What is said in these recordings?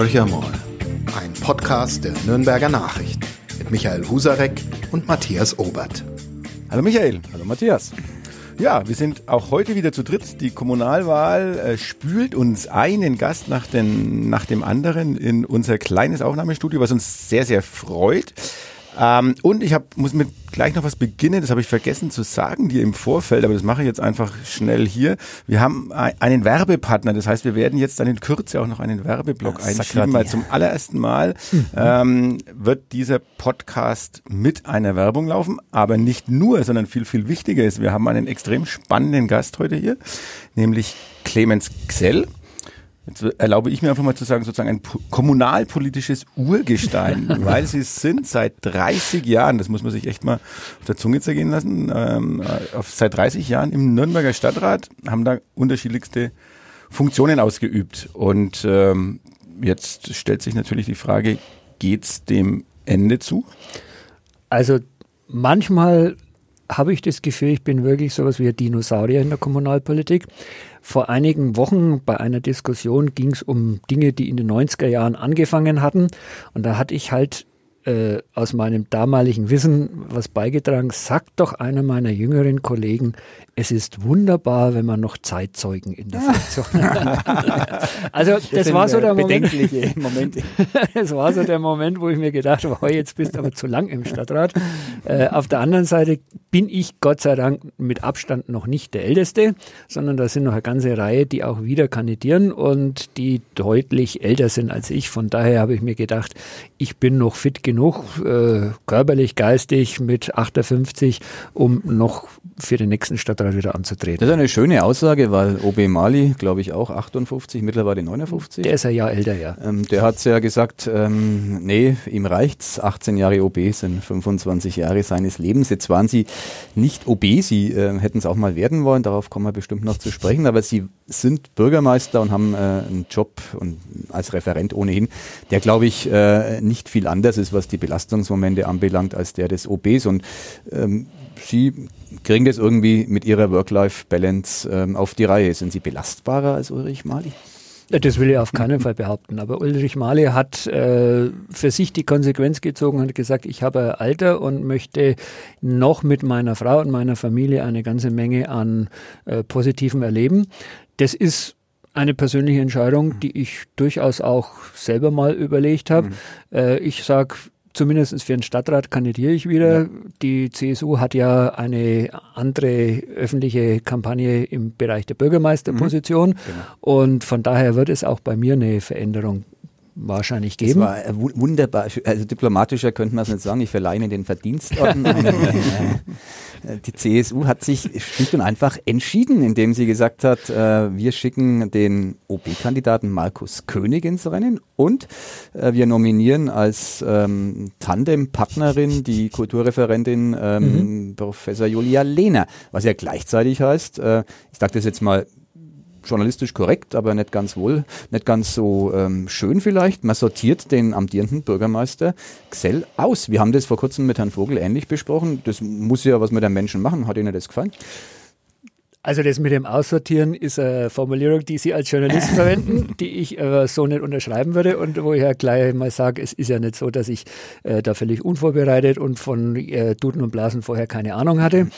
Horcher mal, ein Podcast der Nürnberger Nachrichten mit Michael Husarek und Matthias Obert. Hallo Michael. Hallo Matthias. Ja, wir sind auch heute wieder zu dritt. Die Kommunalwahl äh, spült uns einen Gast nach, den, nach dem anderen in unser kleines Aufnahmestudio, was uns sehr, sehr freut. Ähm, und ich hab, muss mit gleich noch was beginnen, das habe ich vergessen zu sagen dir im Vorfeld, aber das mache ich jetzt einfach schnell hier. Wir haben einen Werbepartner, das heißt, wir werden jetzt dann in Kürze auch noch einen Werbeblock ja, einschieben, weil zum allerersten Mal mhm. ähm, wird dieser Podcast mit einer Werbung laufen, aber nicht nur, sondern viel, viel wichtiger ist, wir haben einen extrem spannenden Gast heute hier, nämlich Clemens Xell. Jetzt erlaube ich mir einfach mal zu sagen, sozusagen ein kommunalpolitisches Urgestein, weil sie sind seit 30 Jahren, das muss man sich echt mal auf der Zunge zergehen lassen, ähm, auf, seit 30 Jahren im Nürnberger Stadtrat, haben da unterschiedlichste Funktionen ausgeübt. Und ähm, jetzt stellt sich natürlich die Frage, geht's dem Ende zu? Also manchmal habe ich das Gefühl, ich bin wirklich sowas wie ein Dinosaurier in der Kommunalpolitik. Vor einigen Wochen bei einer Diskussion ging es um Dinge, die in den 90er Jahren angefangen hatten. Und da hatte ich halt äh, aus meinem damaligen Wissen was beigetragen. Sagt doch einer meiner jüngeren Kollegen, es ist wunderbar, wenn man noch Zeitzeugen in der Funktion hat. also das, das war so äh, der Moment. Momente. das war so der Moment, wo ich mir gedacht habe, jetzt bist du aber zu lang im Stadtrat. Äh, auf der anderen Seite bin ich Gott sei Dank mit Abstand noch nicht der Älteste, sondern da sind noch eine ganze Reihe, die auch wieder kandidieren und die deutlich älter sind als ich. Von daher habe ich mir gedacht, ich bin noch fit genug, äh, körperlich, geistig mit 58, um noch für den nächsten Stadtrat wieder anzutreten. Das ist eine schöne Aussage, weil OB Mali, glaube ich, auch 58, mittlerweile 59. Der ist ein Jahr älter, ja. Ähm, der hat ja gesagt, ähm, nee, ihm reicht's. 18 Jahre OB sind 25 Jahre seines Lebens. Jetzt waren sie nicht OB, sie äh, hätten es auch mal werden wollen, darauf kommen wir bestimmt noch zu sprechen, aber sie sind Bürgermeister und haben äh, einen Job und als Referent ohnehin, der glaube ich äh, nicht viel anders ist, was die Belastungsmomente anbelangt, als der des OBs. Und ähm, Sie kriegen das irgendwie mit Ihrer Work-Life-Balance ähm, auf die Reihe. Sind Sie belastbarer als Ulrich Mali? Das will ich auf keinen Fall behaupten. Aber Ulrich Mali hat äh, für sich die Konsequenz gezogen und gesagt, ich habe Alter und möchte noch mit meiner Frau und meiner Familie eine ganze Menge an äh, Positiven erleben. Das ist eine persönliche Entscheidung, die ich durchaus auch selber mal überlegt habe. Mhm. Äh, ich sage, zumindest für den Stadtrat kandidiere ich wieder. Ja. Die CSU hat ja eine andere öffentliche Kampagne im Bereich der Bürgermeisterposition. Mhm. Genau. Und von daher wird es auch bei mir eine Veränderung wahrscheinlich geben. Das war wunderbar, also diplomatischer könnte man es nicht sagen, ich verleihe Ihnen den Verdienstorden. Äh, die CSU hat sich schlicht und einfach entschieden, indem sie gesagt hat, äh, wir schicken den OB-Kandidaten Markus König ins Rennen und äh, wir nominieren als ähm, Tandem-Partnerin die Kulturreferentin ähm, mhm. Professor Julia Lehner, was ja gleichzeitig heißt, äh, ich sage das jetzt mal journalistisch korrekt, aber nicht ganz wohl, nicht ganz so ähm, schön vielleicht. Man sortiert den amtierenden Bürgermeister Xell aus. Wir haben das vor kurzem mit Herrn Vogel ähnlich besprochen. Das muss ja was mit den Menschen machen. Hat Ihnen das gefallen? Also das mit dem Aussortieren ist eine Formulierung, die Sie als Journalist verwenden, die ich äh, so nicht unterschreiben würde und wo ich ja gleich mal sage, es ist ja nicht so, dass ich äh, da völlig unvorbereitet und von äh, Duden und Blasen vorher keine Ahnung hatte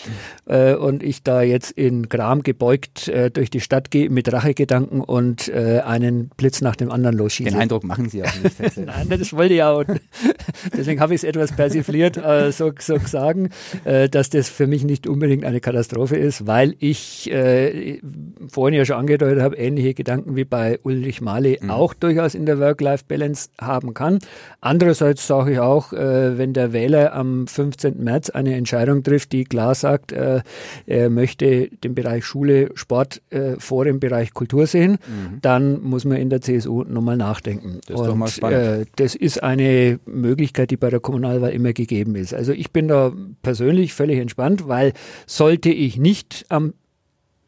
äh, und ich da jetzt in Gram gebeugt äh, durch die Stadt gehe mit Rachegedanken und äh, einen Blitz nach dem anderen losschieße. Den Eindruck machen Sie auch nicht. Nein, das wollte ich auch. Deswegen habe ich es etwas persifliert, so, so sagen, dass das für mich nicht unbedingt eine Katastrophe ist, weil ich ich äh, vorhin ja schon angedeutet habe, ähnliche Gedanken wie bei Ulrich Mali mhm. auch durchaus in der Work-Life-Balance haben kann. Andererseits sage ich auch, äh, wenn der Wähler am 15. März eine Entscheidung trifft, die klar sagt, äh, er möchte den Bereich Schule, Sport äh, vor dem Bereich Kultur sehen, mhm. dann muss man in der CSU nochmal nachdenken. Das ist Und, doch mal spannend. Äh, das ist eine Möglichkeit, die bei der Kommunalwahl immer gegeben ist. Also ich bin da persönlich völlig entspannt, weil sollte ich nicht am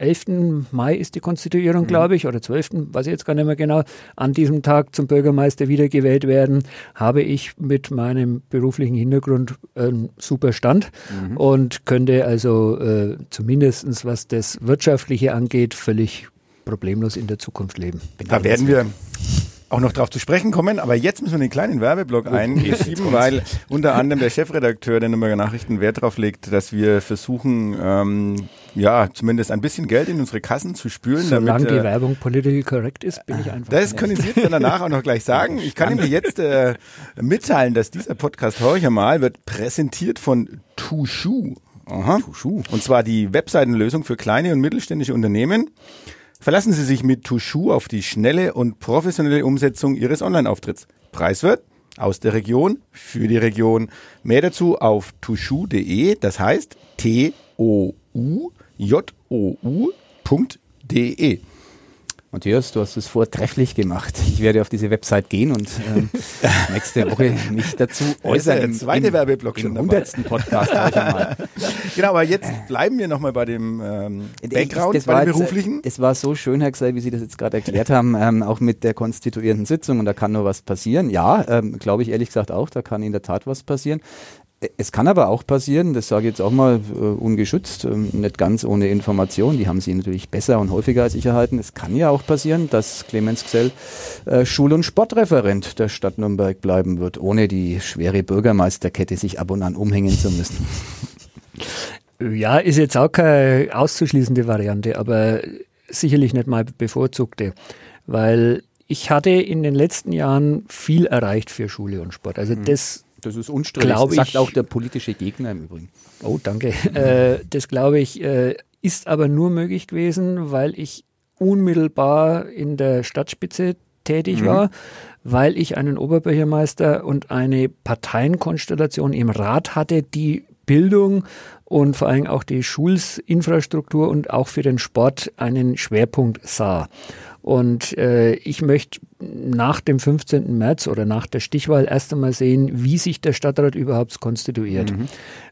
11. Mai ist die Konstituierung, mhm. glaube ich, oder 12., weiß ich jetzt gar nicht mehr genau, an diesem Tag zum Bürgermeister wiedergewählt werden, habe ich mit meinem beruflichen Hintergrund einen super Stand mhm. und könnte also äh, zumindest was das Wirtschaftliche angeht, völlig problemlos in der Zukunft leben. Da werden wir auch noch darauf zu sprechen kommen. Aber jetzt müssen wir den kleinen Werbeblock einschieben, weil unter anderem der Chefredakteur der Nürnberger Nachrichten Wert darauf legt, dass wir versuchen, ähm, ja, zumindest ein bisschen Geld in unsere Kassen zu spülen. Solange damit, die äh, Werbung political correct ist, bin ich einfach. Das können Sie jetzt danach auch noch gleich sagen. Ich kann Ihnen jetzt äh, mitteilen, dass dieser Podcast Horcher mal wird präsentiert von Tushu. Aha. Tushu. Und zwar die Webseitenlösung für kleine und mittelständische Unternehmen. Verlassen Sie sich mit Tushu auf die schnelle und professionelle Umsetzung Ihres Online-Auftritts. Preiswert aus der Region für die Region. Mehr dazu auf tushu.de, das heißt T-O-U-J-O-U.de. Matthias, du hast es vortrefflich gemacht. Ich werde auf diese Website gehen und ähm, nächste Woche mich dazu äußern. Der zweite Werbeblock schon im hundertsten Podcast. genau, aber jetzt bleiben wir nochmal bei dem ähm, Background, das bei dem beruflichen. Es war so schön, Herr Gsell, wie Sie das jetzt gerade erklärt haben, ähm, auch mit der konstituierenden Sitzung und da kann nur was passieren. Ja, ähm, glaube ich ehrlich gesagt auch, da kann in der Tat was passieren. Es kann aber auch passieren, das sage ich jetzt auch mal äh, ungeschützt, ähm, nicht ganz ohne Information, die haben Sie natürlich besser und häufiger als ich erhalten. Es kann ja auch passieren, dass Clemens Gsell äh, Schul- und Sportreferent der Stadt Nürnberg bleiben wird, ohne die schwere Bürgermeisterkette sich ab und an umhängen zu müssen. Ja, ist jetzt auch keine auszuschließende Variante, aber sicherlich nicht mal bevorzugte, weil ich hatte in den letzten Jahren viel erreicht für Schule und Sport. Also mhm. das das ist unstrittig. Das sagt auch der politische Gegner im Übrigen. Oh, danke. Äh, das glaube ich, äh, ist aber nur möglich gewesen, weil ich unmittelbar in der Stadtspitze tätig mhm. war, weil ich einen Oberbürgermeister und eine Parteienkonstellation im Rat hatte, die Bildung und vor allem auch die Schulsinfrastruktur und auch für den Sport einen Schwerpunkt sah. Und äh, ich möchte nach dem 15. März oder nach der Stichwahl erst einmal sehen, wie sich der Stadtrat überhaupt konstituiert. Mhm.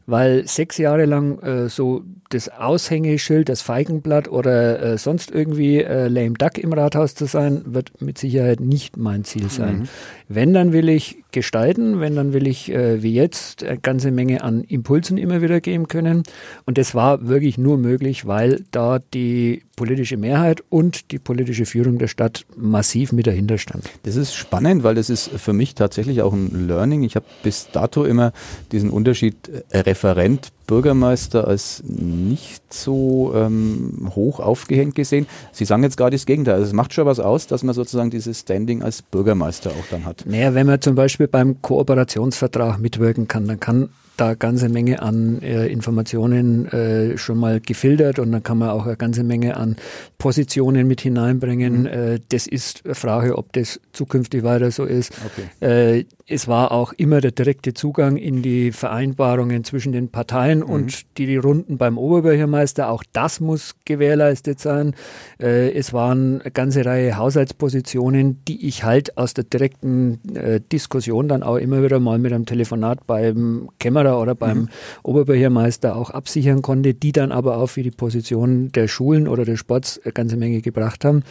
Weil sechs Jahre lang äh, so das Aushängeschild, das Feigenblatt oder äh, sonst irgendwie äh, lame duck im Rathaus zu sein, wird mit Sicherheit nicht mein Ziel sein. Mhm. Wenn, dann will ich gestalten, wenn, dann will ich äh, wie jetzt eine ganze Menge an Impulsen immer wieder geben können. Und das war wirklich nur möglich, weil da die politische Mehrheit und die politische Führung der Stadt massiv mit dahinter stand. Das ist spannend, weil das ist für mich tatsächlich auch ein Learning. Ich habe bis dato immer diesen Unterschied äh, Referent Bürgermeister als nicht so ähm, hoch aufgehängt gesehen. Sie sagen jetzt gerade das Gegenteil. Also es macht schon was aus, dass man sozusagen dieses Standing als Bürgermeister auch dann hat. Naja, wenn man zum Beispiel beim Kooperationsvertrag mitwirken kann, dann kann da ganze Menge an äh, Informationen äh, schon mal gefiltert und dann kann man auch eine ganze Menge an Positionen mit hineinbringen. Mhm. Äh, das ist eine Frage, ob das zukünftig weiter so ist. Okay. Es war auch immer der direkte Zugang in die Vereinbarungen zwischen den Parteien mhm. und die, die Runden beim Oberbürgermeister. Auch das muss gewährleistet sein. Äh, es waren eine ganze Reihe Haushaltspositionen, die ich halt aus der direkten äh, Diskussion dann auch immer wieder mal mit einem Telefonat beim Kämmerer oder beim mhm. Oberbürgermeister auch absichern konnte, die dann aber auch für die Position der Schulen oder des Sports eine ganze Menge gebracht haben.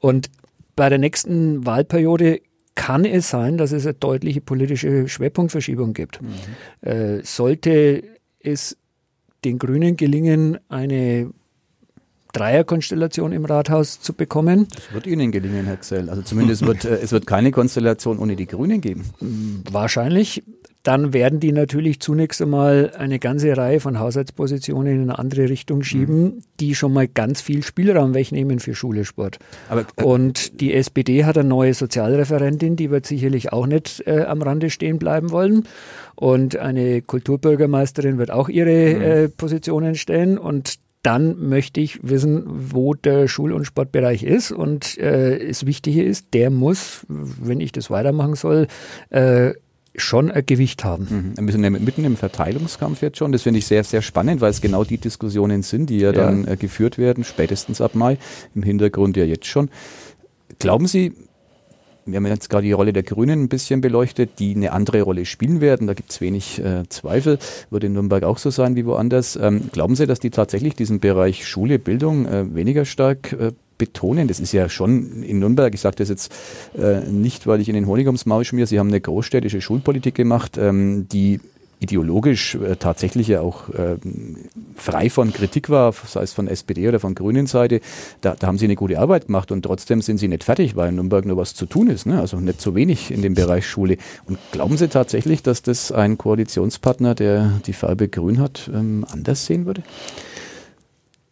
Und bei der nächsten Wahlperiode kann es sein, dass es eine deutliche politische Schwerpunktverschiebung gibt. Mhm. Äh, sollte es den Grünen gelingen, eine Dreierkonstellation im Rathaus zu bekommen. Das wird Ihnen gelingen, Herr Xell. Also zumindest wird äh, es wird keine Konstellation ohne die Grünen geben. Wahrscheinlich dann werden die natürlich zunächst einmal eine ganze Reihe von Haushaltspositionen in eine andere Richtung schieben, mhm. die schon mal ganz viel Spielraum wegnehmen für Schule, Sport. Aber, äh, Und die SPD hat eine neue Sozialreferentin, die wird sicherlich auch nicht äh, am Rande stehen bleiben wollen. Und eine Kulturbürgermeisterin wird auch ihre mhm. äh, Positionen stellen. Und dann möchte ich wissen, wo der Schul- und Sportbereich ist. Und äh, das Wichtige ist, der muss, wenn ich das weitermachen soll, äh, schon ein Gewicht haben. Mhm. Wir sind ja mitten im Verteilungskampf jetzt schon. Das finde ich sehr, sehr spannend, weil es genau die Diskussionen sind, die ja, ja. dann äh, geführt werden, spätestens ab Mai, im Hintergrund ja jetzt schon. Glauben Sie, wir haben jetzt gerade die Rolle der Grünen ein bisschen beleuchtet, die eine andere Rolle spielen werden. Da gibt es wenig äh, Zweifel. Wird in Nürnberg auch so sein wie woanders. Ähm, glauben Sie, dass die tatsächlich diesen Bereich Schule, Bildung äh, weniger stark äh, betonen. Das ist ja schon in Nürnberg, ich sage das jetzt äh, nicht, weil ich in den Honig ums Maul schmier, Sie haben eine großstädtische Schulpolitik gemacht, ähm, die ideologisch äh, tatsächlich ja auch äh, frei von Kritik war, sei es von SPD oder von Grünen Seite, da, da haben sie eine gute Arbeit gemacht und trotzdem sind sie nicht fertig, weil in Nürnberg nur was zu tun ist, ne? also nicht so wenig in dem Bereich Schule. Und glauben Sie tatsächlich, dass das ein Koalitionspartner, der die Farbe Grün hat, ähm, anders sehen würde?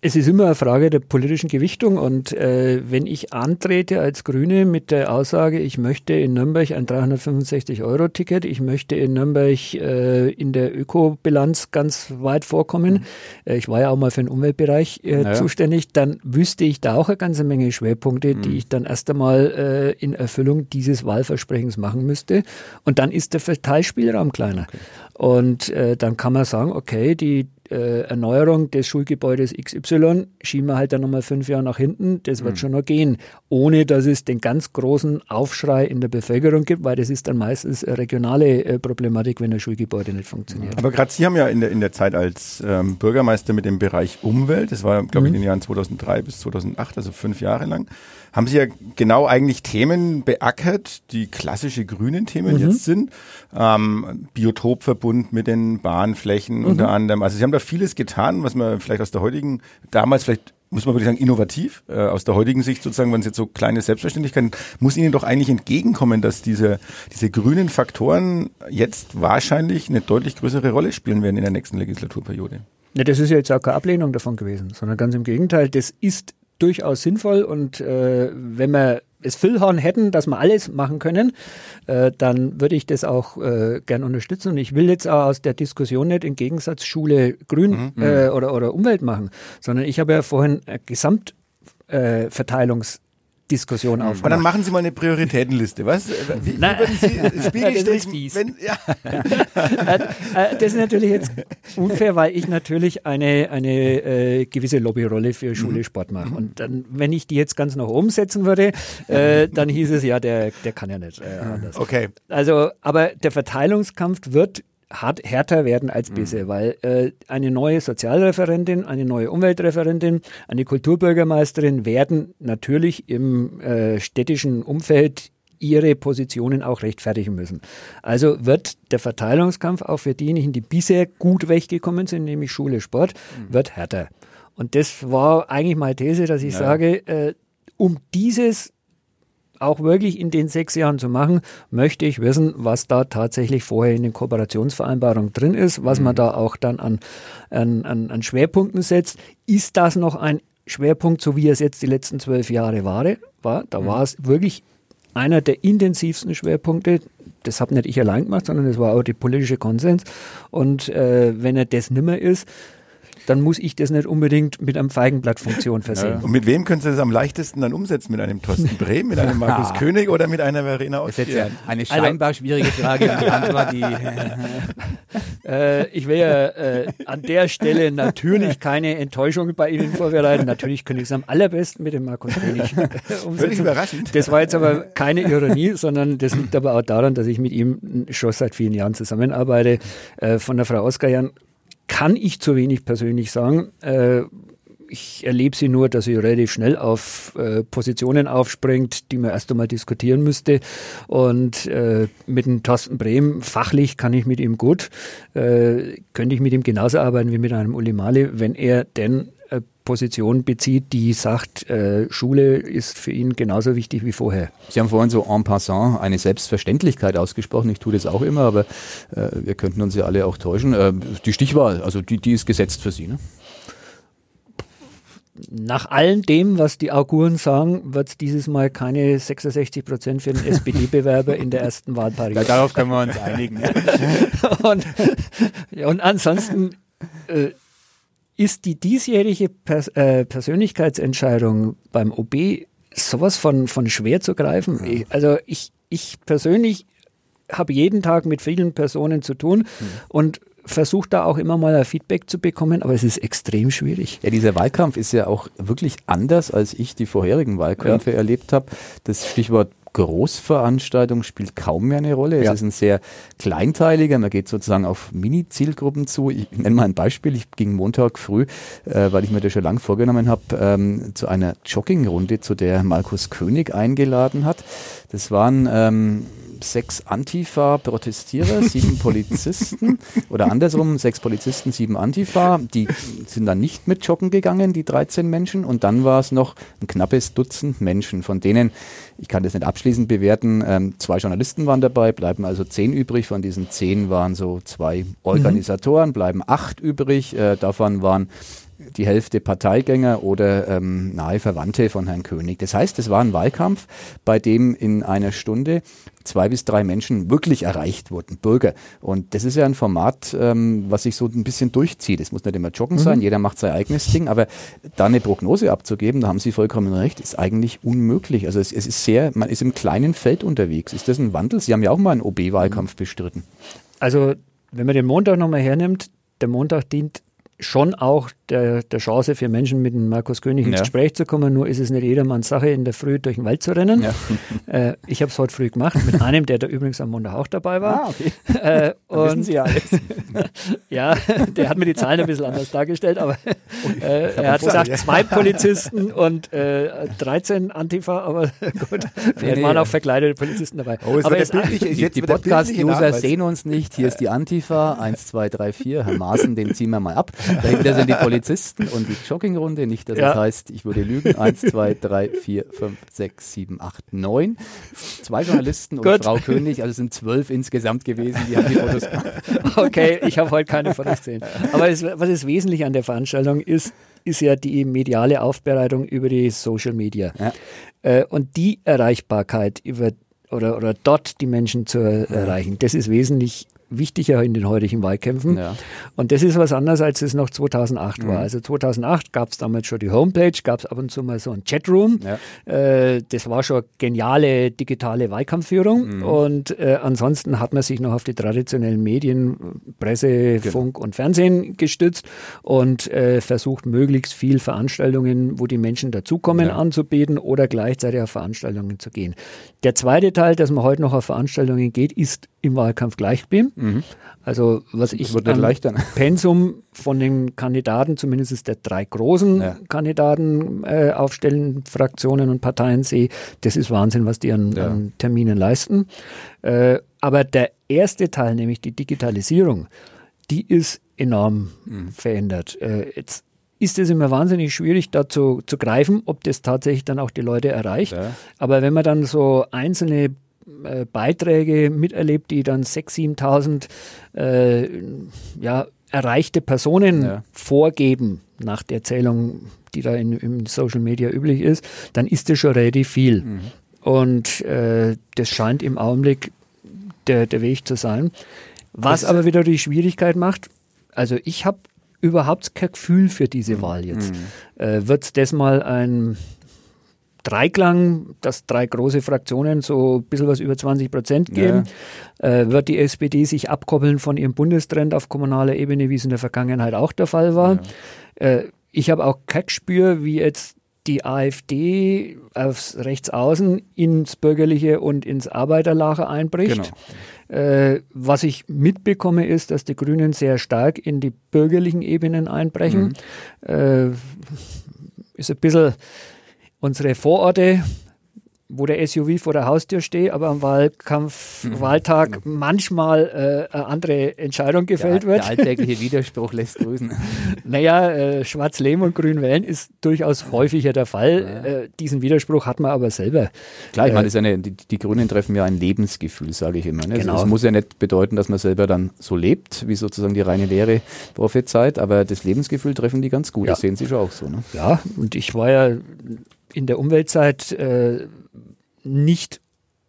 Es ist immer eine Frage der politischen Gewichtung und äh, wenn ich antrete als Grüne mit der Aussage, ich möchte in Nürnberg ein 365-Euro-Ticket, ich möchte in Nürnberg äh, in der Ökobilanz ganz weit vorkommen, mhm. äh, ich war ja auch mal für den Umweltbereich äh, naja. zuständig, dann wüsste ich da auch eine ganze Menge Schwerpunkte, mhm. die ich dann erst einmal äh, in Erfüllung dieses Wahlversprechens machen müsste. Und dann ist der Verteilspielraum kleiner. Okay. Und äh, dann kann man sagen, okay, die äh, Erneuerung des Schulgebäudes XY schieben wir halt dann nochmal fünf Jahre nach hinten, das wird mhm. schon noch gehen, ohne dass es den ganz großen Aufschrei in der Bevölkerung gibt, weil das ist dann meistens eine regionale äh, Problematik, wenn ein Schulgebäude nicht funktioniert. Aber gerade Sie haben ja in der, in der Zeit als ähm, Bürgermeister mit dem Bereich Umwelt, das war, glaube ich, mhm. in den Jahren 2003 bis 2008, also fünf Jahre lang, haben Sie ja genau eigentlich Themen beackert, die klassische grünen Themen mhm. jetzt sind. Ähm, Biotopverbund mit den Bahnflächen mhm. unter anderem. Also Sie haben da vieles getan, was man vielleicht aus der heutigen, damals vielleicht muss man wirklich sagen, innovativ. Äh, aus der heutigen Sicht sozusagen, wenn es jetzt so kleine Selbstverständlichkeiten, muss Ihnen doch eigentlich entgegenkommen, dass diese, diese grünen Faktoren jetzt wahrscheinlich eine deutlich größere Rolle spielen werden in der nächsten Legislaturperiode. Ja, das ist ja jetzt auch keine Ablehnung davon gewesen, sondern ganz im Gegenteil, das ist durchaus sinnvoll und äh, wenn wir es Füllhorn hätten, dass wir alles machen können, äh, dann würde ich das auch äh, gern unterstützen. Und ich will jetzt auch aus der Diskussion nicht im Gegensatz Schule grün mhm. äh, oder, oder Umwelt machen, sondern ich habe ja vorhin Gesamtverteilungs- äh, Diskussion auf. Und dann machen Sie mal eine Prioritätenliste, was? Wie, Nein. Sie Spiegelstrich, wenn, ja. Äh, äh, das ist natürlich jetzt unfair, weil ich natürlich eine, eine äh, gewisse Lobbyrolle für Schule mhm. Sport mache. Und dann, wenn ich die jetzt ganz nach oben setzen würde, äh, dann hieß es ja, der, der kann ja nicht äh, anders. Okay. Also, aber der Verteilungskampf wird hart, härter werden als mhm. bisher, weil äh, eine neue Sozialreferentin, eine neue Umweltreferentin, eine Kulturbürgermeisterin werden natürlich im äh, städtischen Umfeld ihre Positionen auch rechtfertigen müssen. Also wird der Verteilungskampf auch für diejenigen, die bisher gut weggekommen sind, nämlich Schule, Sport, mhm. wird härter. Und das war eigentlich meine These, dass ich ja. sage, äh, um dieses auch wirklich in den sechs Jahren zu machen, möchte ich wissen, was da tatsächlich vorher in den Kooperationsvereinbarungen drin ist, was mhm. man da auch dann an, an, an, an Schwerpunkten setzt. Ist das noch ein Schwerpunkt, so wie es jetzt die letzten zwölf Jahre war? war? Da mhm. war es wirklich einer der intensivsten Schwerpunkte. Das habe nicht ich allein gemacht, sondern es war auch der politische Konsens. Und äh, wenn er das nimmer ist, dann muss ich das nicht unbedingt mit einem Feigenblattfunktion versehen. Ja. Und mit wem können Sie das am leichtesten dann umsetzen? Mit einem Thorsten Brehm, mit einem Markus König oder mit einer Verena Ott? Das ist jetzt eine also scheinbar schwierige Frage. die Antwort, die äh, ich will ja äh, an der Stelle natürlich keine Enttäuschung bei Ihnen vorbereiten. Natürlich könnte ich es am allerbesten mit dem Markus König umsetzen. Völlig überraschend. Das war jetzt aber keine Ironie, sondern das liegt aber auch daran, dass ich mit ihm schon seit vielen Jahren zusammenarbeite. Äh, von der Frau Oskar kann ich zu wenig persönlich sagen. Äh, ich erlebe sie nur, dass sie relativ schnell auf äh, Positionen aufspringt, die man erst einmal diskutieren müsste. Und äh, mit dem Thorsten Brehm, fachlich kann ich mit ihm gut, äh, könnte ich mit ihm genauso arbeiten wie mit einem Uli Mali, wenn er denn Position bezieht, die sagt, äh, Schule ist für ihn genauso wichtig wie vorher. Sie haben vorhin so en passant eine Selbstverständlichkeit ausgesprochen. Ich tue das auch immer, aber äh, wir könnten uns ja alle auch täuschen. Äh, die Stichwahl, also die, die ist gesetzt für Sie, ne? Nach allem dem, was die Auguren sagen, wird es dieses Mal keine 66 Prozent für den SPD-Bewerber in der ersten Wahlperiode. Ja, darauf können wir uns einigen. und, ja, und ansonsten äh, ist die diesjährige Pers äh, Persönlichkeitsentscheidung beim OB sowas von, von schwer zu greifen. Ich, also ich, ich persönlich habe jeden Tag mit vielen Personen zu tun mhm. und versuche da auch immer mal ein Feedback zu bekommen, aber es ist extrem schwierig. Ja, dieser Wahlkampf ist ja auch wirklich anders, als ich die vorherigen Wahlkämpfe ja. erlebt habe. Das Stichwort Großveranstaltung spielt kaum mehr eine Rolle. Ja. Es ist ein sehr kleinteiliger, man geht sozusagen auf Mini-Zielgruppen zu. Ich nenne mal ein Beispiel. Ich ging Montag früh, äh, weil ich mir das schon lange vorgenommen habe, ähm, zu einer Joggingrunde, zu der Markus König eingeladen hat. Das waren ähm, sechs Antifa-Protestierer, sieben Polizisten oder andersrum, sechs Polizisten, sieben Antifa. Die sind dann nicht mit joggen gegangen, die 13 Menschen. Und dann war es noch ein knappes Dutzend Menschen, von denen, ich kann das nicht abschließend bewerten, ähm, zwei Journalisten waren dabei, bleiben also zehn übrig. Von diesen zehn waren so zwei Organisatoren, bleiben acht übrig. Äh, davon waren die Hälfte Parteigänger oder ähm, nahe Verwandte von Herrn König. Das heißt, es war ein Wahlkampf, bei dem in einer Stunde zwei bis drei Menschen wirklich erreicht wurden, Bürger. Und das ist ja ein Format, ähm, was sich so ein bisschen durchzieht. Es muss nicht immer Joggen mhm. sein, jeder macht sein eigenes Ding, aber da eine Prognose abzugeben, da haben Sie vollkommen recht, ist eigentlich unmöglich. Also es, es ist sehr, man ist im kleinen Feld unterwegs. Ist das ein Wandel? Sie haben ja auch mal einen OB-Wahlkampf bestritten. Also wenn man den Montag nochmal hernimmt, der Montag dient schon auch der, der Chance für Menschen mit dem Markus König ins ja. Gespräch zu kommen. Nur ist es nicht jedermanns Sache, in der Früh durch den Wald zu rennen. Ja. Äh, ich habe es heute früh gemacht mit einem, der da übrigens am Montag auch dabei war. Ah, okay. Äh, und, wissen Sie ja alles. ja, der hat mir die Zahlen ein bisschen anders dargestellt, aber äh, er hat gesagt, zwei Polizisten und äh, 13 Antifa, aber gut, vielleicht nee, waren auch verkleidete Polizisten dabei. Oh, aber es die, die Podcast-User sehen uns nicht. Hier ist die Antifa, 1, 2, 3, 4. Herr Maaßen, den ziehen wir mal ab. Dahinter sind die Polizisten und die Joggingrunde. Nicht, dass ja. es heißt, ich würde lügen. Eins, zwei, drei, vier, fünf, sechs, sieben, acht, neun. Zwei Journalisten und Gut. Frau König. Also sind zwölf insgesamt gewesen, die haben die Fotos gemacht. Okay, ich habe heute keine Fotos gesehen. Aber es, was ist wesentlich an der Veranstaltung ist, ist ja die mediale Aufbereitung über die Social Media. Ja. Äh, und die Erreichbarkeit über oder, oder dort die Menschen zu erreichen, das ist wesentlich wichtiger in den heutigen Wahlkämpfen. Ja. Und das ist was anderes, als es noch 2008 mhm. war. Also 2008 gab es damals schon die Homepage, gab es ab und zu mal so ein Chatroom. Ja. Äh, das war schon geniale digitale Wahlkampfführung. Mhm. Und äh, ansonsten hat man sich noch auf die traditionellen Medien, Presse, genau. Funk und Fernsehen gestützt und äh, versucht, möglichst viel Veranstaltungen, wo die Menschen dazukommen, ja. anzubieten oder gleichzeitig auf Veranstaltungen zu gehen. Der zweite Teil, dass man heute noch auf Veranstaltungen geht, ist im Wahlkampf gleich geblieben. Mhm. Also was ich am Pensum von den Kandidaten, zumindest der drei großen ja. Kandidaten äh, aufstellen, Fraktionen und Parteien sehe, das ist Wahnsinn, was die an, ja. an Terminen leisten. Äh, aber der erste Teil, nämlich die Digitalisierung, die ist enorm mhm. verändert. Äh, jetzt ist es immer wahnsinnig schwierig, da zu, zu greifen, ob das tatsächlich dann auch die Leute erreicht. Ja. Aber wenn man dann so einzelne äh, Beiträge miterlebt, die dann 6.000, 7.000 äh, ja, erreichte Personen ja. vorgeben, nach der Zählung, die da in, in, Social Media üblich ist, dann ist das schon relativ viel. Mhm. Und äh, das scheint im Augenblick der, der Weg zu sein. Was das aber wieder die Schwierigkeit macht, also ich habe überhaupt kein Gefühl für diese mhm. Wahl jetzt. Mhm. Äh, Wird das mal ein Dreiklang, dass drei große Fraktionen so ein bisschen was über 20 Prozent geben, ja. äh, wird die SPD sich abkoppeln von ihrem Bundestrend auf kommunaler Ebene, wie es in der Vergangenheit auch der Fall war. Ja. Äh, ich habe auch kein Gespür, wie jetzt die AfD aufs Rechtsaußen ins Bürgerliche und ins Arbeiterlager einbricht. Genau. Äh, was ich mitbekomme, ist, dass die Grünen sehr stark in die bürgerlichen Ebenen einbrechen. Mhm. Äh, ist ein bisschen unsere Vororte wo der SUV vor der Haustür steht, aber am Wahlkampf, mhm. Wahltag manchmal äh, eine andere Entscheidung gefällt der, wird. Der alltägliche Widerspruch lässt grüßen. naja, äh, Schwarz leben und Grün wählen ist durchaus häufiger der Fall. Ja. Äh, diesen Widerspruch hat man aber selber. Klar, ich meine, äh, eine, die, die, Grünen treffen ja ein Lebensgefühl, sage ich immer. Ne? Genau. Also, es muss ja nicht bedeuten, dass man selber dann so lebt, wie sozusagen die reine Lehre prophezeit, aber das Lebensgefühl treffen die ganz gut. Ja. Das sehen Sie schon auch so. Ne? Ja, und ich war ja in der Umweltzeit äh, nicht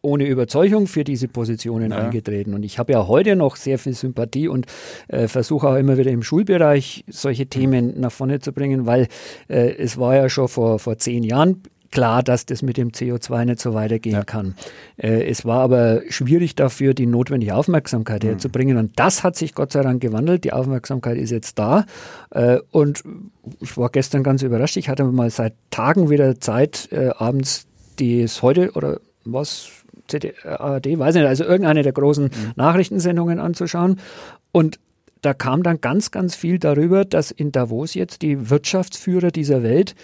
ohne Überzeugung für diese Positionen ja. angetreten. Und ich habe ja heute noch sehr viel Sympathie und äh, versuche auch immer wieder im Schulbereich solche Themen nach vorne zu bringen, weil äh, es war ja schon vor, vor zehn Jahren klar, dass das mit dem CO2 nicht so weitergehen ja. kann. Äh, es war aber schwierig dafür, die notwendige Aufmerksamkeit mhm. herzubringen. Und das hat sich Gott sei Dank gewandelt. Die Aufmerksamkeit ist jetzt da. Äh, und ich war gestern ganz überrascht. Ich hatte mal seit Tagen wieder Zeit, äh, abends die es heute oder was, ARD, weiß nicht, also irgendeine der großen mhm. Nachrichtensendungen anzuschauen. Und da kam dann ganz, ganz viel darüber, dass in Davos jetzt die Wirtschaftsführer dieser Welt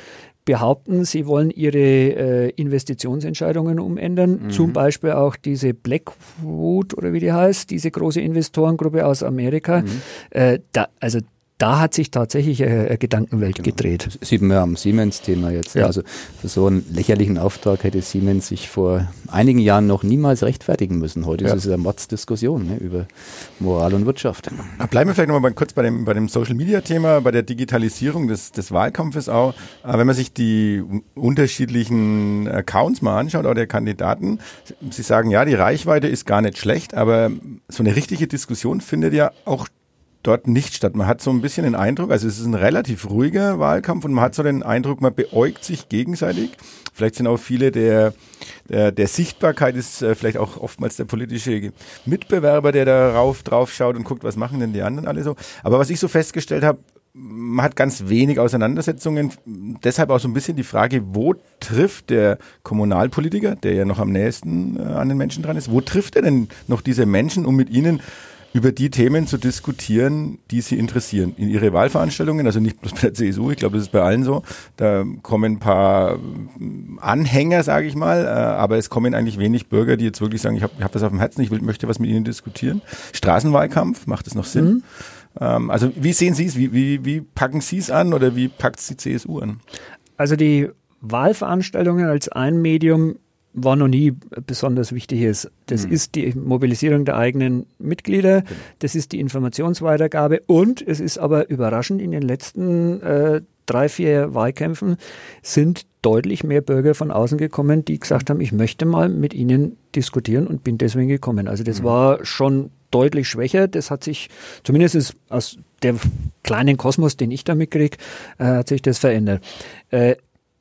behaupten, sie wollen ihre äh, Investitionsentscheidungen umändern. Mhm. Zum Beispiel auch diese Blackwood oder wie die heißt, diese große Investorengruppe aus Amerika. Mhm. Äh, da, also da hat sich tatsächlich eine Gedankenwelt genau. gedreht. Das sieht man ja am Siemens-Thema jetzt. Ja. Also für so einen lächerlichen Auftrag hätte Siemens sich vor einigen Jahren noch niemals rechtfertigen müssen. Heute ja. ist es eine Mordsdiskussion ne, über Moral und Wirtschaft. Bleiben wir vielleicht nochmal kurz bei dem, bei dem Social-Media-Thema, bei der Digitalisierung des, des Wahlkampfes auch. Wenn man sich die unterschiedlichen Accounts mal anschaut, auch der Kandidaten, Sie sagen, ja, die Reichweite ist gar nicht schlecht, aber so eine richtige Diskussion findet ja auch dort nicht statt. Man hat so ein bisschen den Eindruck, also es ist ein relativ ruhiger Wahlkampf und man hat so den Eindruck, man beäugt sich gegenseitig. Vielleicht sind auch viele der, der, der Sichtbarkeit ist äh, vielleicht auch oftmals der politische Mitbewerber, der darauf drauf schaut und guckt, was machen denn die anderen alle so. Aber was ich so festgestellt habe, man hat ganz wenig Auseinandersetzungen. Deshalb auch so ein bisschen die Frage, wo trifft der Kommunalpolitiker, der ja noch am nächsten äh, an den Menschen dran ist, wo trifft er denn noch diese Menschen, um mit ihnen über die Themen zu diskutieren, die sie interessieren. In ihre Wahlveranstaltungen, also nicht bloß bei der CSU, ich glaube, das ist bei allen so. Da kommen ein paar Anhänger, sage ich mal, äh, aber es kommen eigentlich wenig Bürger, die jetzt wirklich sagen, ich habe hab was auf dem Herzen, ich will, möchte was mit ihnen diskutieren. Straßenwahlkampf, macht das noch Sinn? Mhm. Ähm, also wie sehen Sie es? Wie, wie, wie packen Sie es an oder wie packt es die CSU an? Also die Wahlveranstaltungen als ein Medium war noch nie besonders wichtig ist. Das mhm. ist die Mobilisierung der eigenen Mitglieder, genau. das ist die Informationsweitergabe und es ist aber überraschend, in den letzten äh, drei, vier Wahlkämpfen sind deutlich mehr Bürger von außen gekommen, die gesagt haben, ich möchte mal mit ihnen diskutieren und bin deswegen gekommen. Also das mhm. war schon deutlich schwächer. Das hat sich, zumindest aus der kleinen Kosmos, den ich da mitkriege, äh, hat sich das verändert. Äh,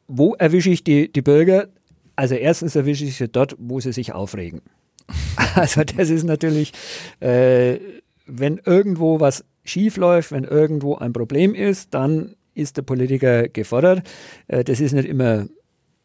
wo erwische ich die, die Bürger? Also erstens erwische ich sie dort, wo sie sich aufregen. Also das ist natürlich, äh, wenn irgendwo was schief läuft, wenn irgendwo ein Problem ist, dann ist der Politiker gefordert. Äh, das ist nicht immer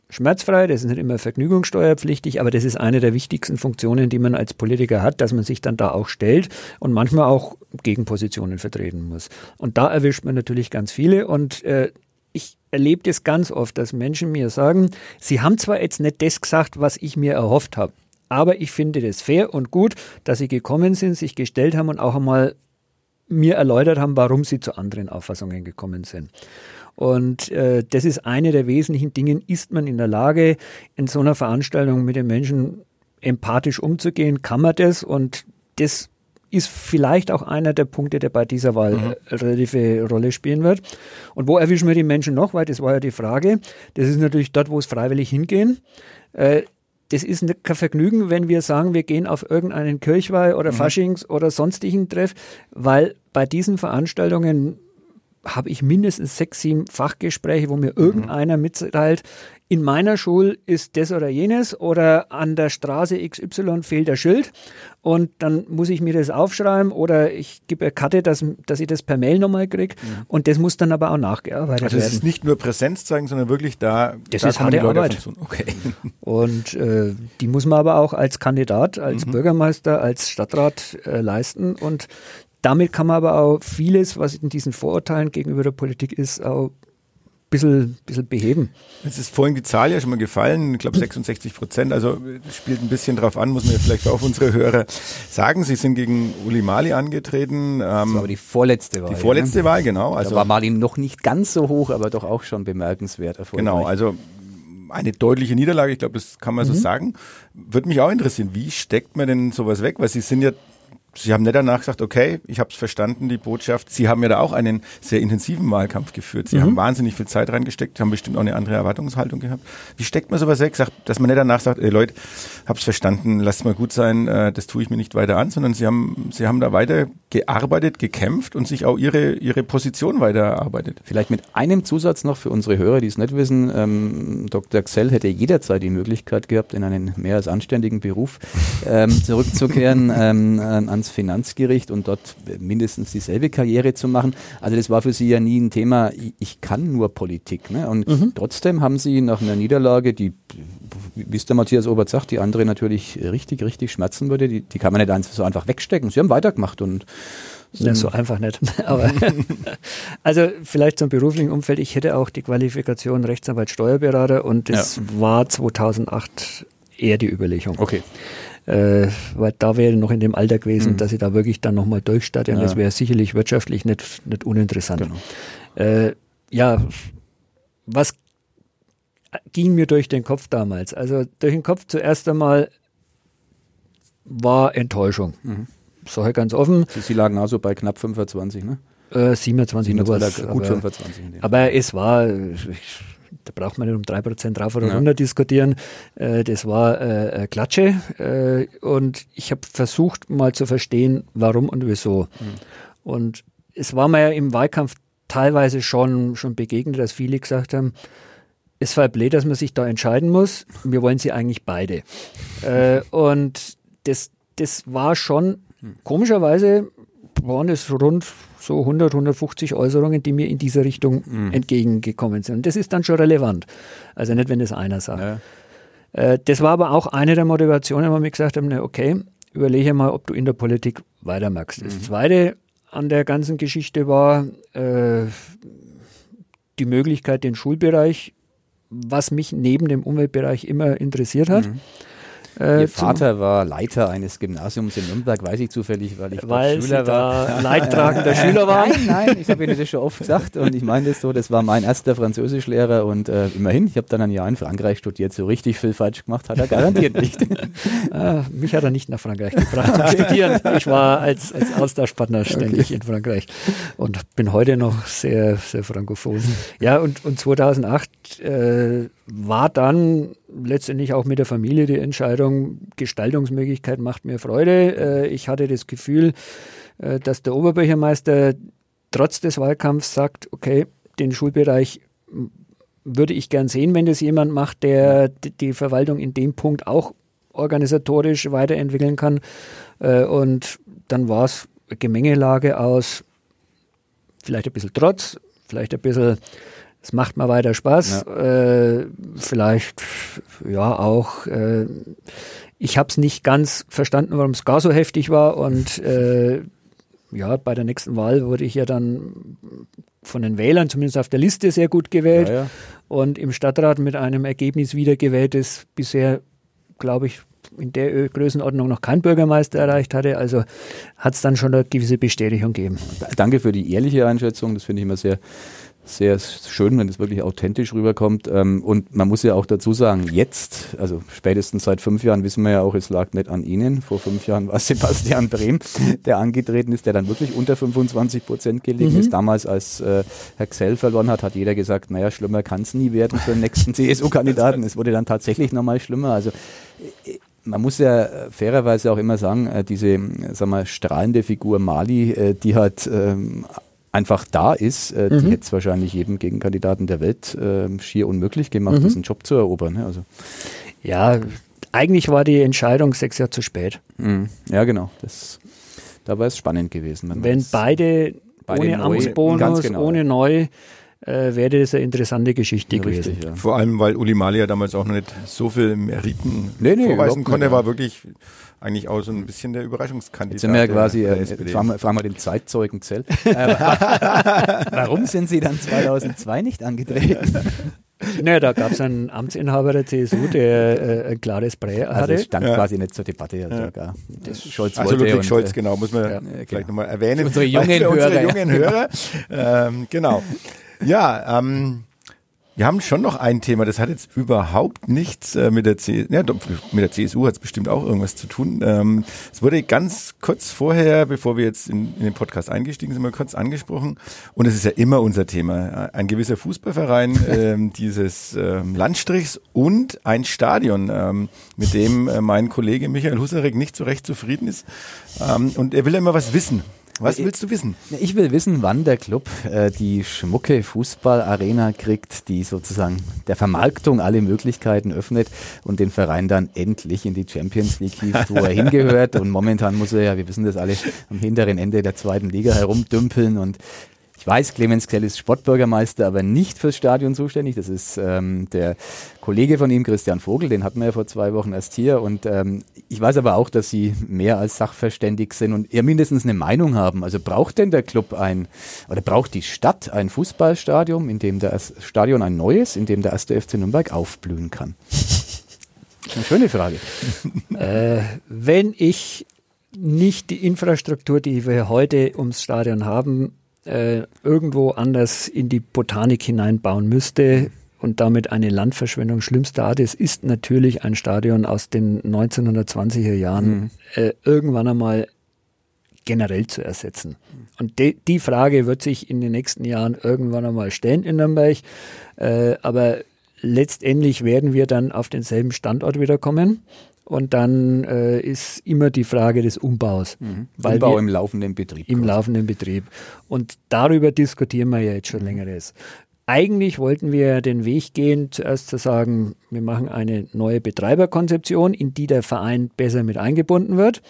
schmerzfrei, das ist nicht immer vergnügungssteuerpflichtig, aber das ist eine der wichtigsten Funktionen, die man als Politiker hat, dass man sich dann da auch stellt und manchmal auch Gegenpositionen vertreten muss. Und da erwischt man natürlich ganz viele und äh, ich erlebe das ganz oft, dass Menschen mir sagen, sie haben zwar jetzt nicht das gesagt, was ich mir erhofft habe, aber ich finde das fair und gut, dass sie gekommen sind, sich gestellt haben und auch einmal mir erläutert haben, warum sie zu anderen Auffassungen gekommen sind. Und äh, das ist eine der wesentlichen Dinge, ist man in der Lage, in so einer Veranstaltung mit den Menschen empathisch umzugehen, kann man das und das ist vielleicht auch einer der Punkte, der bei dieser Wahl mhm. relative Rolle spielen wird. Und wo erwischen wir die Menschen noch? Weil das war ja die Frage. Das ist natürlich dort, wo es freiwillig hingehen. Äh, das ist kein Vergnügen, wenn wir sagen, wir gehen auf irgendeinen Kirchweih oder mhm. Faschings oder sonstigen Treff, weil bei diesen Veranstaltungen habe ich mindestens sechs, sieben Fachgespräche, wo mir mhm. irgendeiner mitteilt, in meiner Schule ist das oder jenes oder an der Straße XY fehlt der Schild und dann muss ich mir das aufschreiben oder ich gebe eine Karte, dass, dass ich das per Mail nochmal kriege mhm. und das muss dann aber auch nachgearbeitet also werden. Also es ist nicht nur Präsenz zeigen, sondern wirklich da. Das da ist harte Arbeit. Okay. Und äh, die muss man aber auch als Kandidat, als mhm. Bürgermeister, als Stadtrat äh, leisten und damit kann man aber auch vieles, was in diesen Vorurteilen gegenüber der Politik ist, auch bisschen, bisschen beheben. Es ist vorhin die Zahl ja schon mal gefallen, ich glaube 66 Prozent, also spielt ein bisschen drauf an, muss man ja vielleicht auch unsere Hörer sagen. Sie sind gegen Uli Mali angetreten. das war aber die vorletzte Wahl. Die vorletzte ja. Wahl, genau. Also da war Mali noch nicht ganz so hoch, aber doch auch schon bemerkenswert erfolgreich. Genau, also eine deutliche Niederlage, ich glaube, das kann man mhm. so sagen. Würde mich auch interessieren, wie steckt man denn sowas weg? Weil Sie sind ja Sie haben nicht danach gesagt, okay, ich habe es verstanden, die Botschaft. Sie haben ja da auch einen sehr intensiven Wahlkampf geführt. Sie mhm. haben wahnsinnig viel Zeit reingesteckt, haben bestimmt auch eine andere Erwartungshaltung gehabt. Wie steckt man sowas weg, dass man nicht danach sagt, ey Leute, hab's verstanden, lasst mal gut sein, äh, das tue ich mir nicht weiter an, sondern Sie haben, Sie haben da weiter gearbeitet, gekämpft und sich auch Ihre, Ihre Position weiter erarbeitet. Vielleicht mit einem Zusatz noch für unsere Hörer, die es nicht wissen. Ähm, Dr. Xell hätte jederzeit die Möglichkeit gehabt, in einen mehr als anständigen Beruf ähm, zurückzukehren ähm, an ans Finanzgericht und dort mindestens dieselbe Karriere zu machen. Also das war für sie ja nie ein Thema, ich kann nur Politik. Ne? Und mhm. trotzdem haben sie nach einer Niederlage, die, wie es der Matthias Obert sagt, die andere natürlich richtig, richtig schmerzen würde, die, die kann man nicht so einfach wegstecken. Sie haben weitergemacht und Ja, so einfach nicht. Aber also vielleicht zum beruflichen Umfeld. Ich hätte auch die Qualifikation Rechtsanwalt Steuerberater und das ja. war 2008 eher die Überlegung. Okay. Äh, weil da wäre noch in dem Alter gewesen, mhm. dass ich da wirklich dann nochmal durchstarte. Und ja. das wäre sicherlich wirtschaftlich nicht, nicht uninteressant. Genau. Äh, ja, was ging mir durch den Kopf damals? Also durch den Kopf zuerst einmal war Enttäuschung. Mhm. Sag ich ganz offen. Sie, Sie lagen also bei knapp 25, ne? Äh, 27, 27 gut aber, 25. Aber es war, ich, da braucht man nicht um 3% drauf oder ja. runter diskutieren. Äh, das war äh, Klatsche äh, und ich habe versucht mal zu verstehen, warum und wieso. Mhm. Und es war mir ja im Wahlkampf teilweise schon, schon begegnet, dass viele gesagt haben, es war blöd, dass man sich da entscheiden muss. Wir wollen sie eigentlich beide. Äh, und das, das war schon, komischerweise waren es rund so 100, 150 Äußerungen, die mir in dieser Richtung mhm. entgegengekommen sind. Und das ist dann schon relevant. Also nicht, wenn das einer sagt. Ja. Äh, das war aber auch eine der Motivationen, wo wir gesagt haben, na okay, überlege mal, ob du in der Politik weitermachst. Mhm. Das Zweite an der ganzen Geschichte war äh, die Möglichkeit, den Schulbereich was mich neben dem Umweltbereich immer interessiert hat. Mhm. Äh, Ihr Vater war Leiter eines Gymnasiums in Nürnberg, weiß ich zufällig, weil ich weil Schüler war. Leidtragender Schüler war. Nein, nein, ich habe Ihnen das schon oft gesagt und ich meine das so, das war mein erster Französischlehrer und äh, immerhin, ich habe dann ein Jahr in Frankreich studiert, so richtig viel falsch gemacht hat er garantiert nicht. ah, mich hat er nicht nach Frankreich gebracht zum Studieren. Ich war als, als Austauschpartner ständig okay. in Frankreich und bin heute noch sehr, sehr frankophon. Ja, und, und 2008 äh, war dann letztendlich auch mit der Familie die Entscheidung, Gestaltungsmöglichkeit macht mir Freude. Äh, ich hatte das Gefühl, äh, dass der Oberbürgermeister trotz des Wahlkampfs sagt, okay, den Schulbereich würde ich gern sehen, wenn das jemand macht, der die Verwaltung in dem Punkt auch organisatorisch weiterentwickeln kann. Äh, und dann war es Gemengelage aus vielleicht ein bisschen Trotz, vielleicht ein bisschen es macht mal weiter Spaß. Ja. Äh, vielleicht ja auch. Äh, ich habe es nicht ganz verstanden, warum es gar so heftig war. Und äh, ja, bei der nächsten Wahl wurde ich ja dann von den Wählern zumindest auf der Liste sehr gut gewählt ja, ja. und im Stadtrat mit einem Ergebnis wiedergewählt, das bisher, glaube ich, in der Größenordnung noch kein Bürgermeister erreicht hatte. Also hat es dann schon eine gewisse Bestätigung gegeben. Danke für die ehrliche Einschätzung. Das finde ich immer sehr sehr schön, wenn es wirklich authentisch rüberkommt. Ähm, und man muss ja auch dazu sagen, jetzt, also spätestens seit fünf Jahren wissen wir ja auch, es lag nicht an Ihnen. Vor fünf Jahren war Sebastian Brehm, der angetreten ist, der dann wirklich unter 25 Prozent gelegen mhm. ist. Damals, als äh, Herr Xell verloren hat, hat jeder gesagt, naja, schlimmer kann es nie werden für den nächsten CSU-Kandidaten. Es wurde dann tatsächlich nochmal schlimmer. Also äh, man muss ja fairerweise auch immer sagen, äh, diese sag mal, strahlende Figur Mali, die hat ähm, einfach da ist, äh, mhm. die hätte es wahrscheinlich jedem Gegenkandidaten der Welt äh, schier unmöglich gemacht, mhm. diesen Job zu erobern. Ne? Also. Ja, eigentlich war die Entscheidung sechs Jahre zu spät. Mhm. Ja, genau. Das, da war es spannend gewesen. Wenn beide, beide, ohne neu, Amtsbonus, genau. ohne neu, äh, wäre das eine interessante Geschichte ja, gewesen. Richtig, ja. Vor allem, weil Uli Malia damals auch noch nicht so viel Meriten nee, nee, vorweisen konnte, war wirklich eigentlich auch so ein bisschen der Überraschungskandidat. Jetzt sind wir ja quasi, äh, fragen, wir, fragen wir den Zeitzeugen Zell. Äh, warum sind Sie dann 2002 nicht angetreten? Naja, da gab es einen Amtsinhaber der CSU, der äh, ein klares Prä also hatte. Also stand ja. quasi nicht zur Debatte. Also, ja. das Scholz also Ludwig und, Scholz, genau, muss man ja, vielleicht genau. nochmal erwähnen. Unsere jungen Hörer. Unsere jungen Hörer. ähm, genau. Ja, ähm, wir haben schon noch ein Thema, das hat jetzt überhaupt nichts äh, mit der CSU, ja, mit der CSU hat es bestimmt auch irgendwas zu tun. Ähm, es wurde ganz kurz vorher, bevor wir jetzt in, in, den Podcast eingestiegen sind, mal kurz angesprochen. Und es ist ja immer unser Thema. Ein gewisser Fußballverein ähm, dieses ähm, Landstrichs und ein Stadion, ähm, mit dem äh, mein Kollege Michael Husarek nicht so recht zufrieden ist. Ähm, und er will ja immer was wissen. Was willst du wissen? Ich will wissen, wann der Club äh, die schmucke Fußballarena kriegt, die sozusagen der Vermarktung alle Möglichkeiten öffnet und den Verein dann endlich in die Champions League hieft, wo er hingehört. Und momentan muss er ja, wir wissen das alle, am hinteren Ende der zweiten Liga herumdümpeln und Ich weiß, Clemens Kell ist Sportbürgermeister, aber nicht fürs Stadion zuständig. Das ist ähm, der Kollege von ihm, Christian Vogel, den hatten wir ja vor zwei Wochen erst hier. Und ähm, ich weiß aber auch, dass Sie mehr als sachverständig sind und eher mindestens eine Meinung haben. Also braucht denn der Club ein, oder braucht die Stadt ein Fußballstadion, in dem das Stadion ein neues, in dem der erste FC Nürnberg aufblühen kann? Eine schöne Frage. äh, wenn ich nicht die Infrastruktur, die wir heute ums Stadion haben, äh, irgendwo anders in die Botanik hineinbauen müsste und damit eine Landverschwendung schlimmster Art ist, ist natürlich ein Stadion aus den 1920er Jahren mhm. äh, irgendwann einmal generell zu ersetzen. Und de, die Frage wird sich in den nächsten Jahren irgendwann einmal stellen in Nürnberg. Äh, aber letztendlich werden wir dann auf denselben Standort wiederkommen. Und dann äh, ist immer die Frage des Umbaus. Mhm. Umbau im laufenden Betrieb. Im quasi. laufenden Betrieb. Und darüber diskutieren wir ja jetzt schon längeres. Eigentlich wollten wir den Weg gehen, zuerst zu sagen, wir machen eine neue Betreiberkonzeption, in die der Verein besser mit eingebunden wird.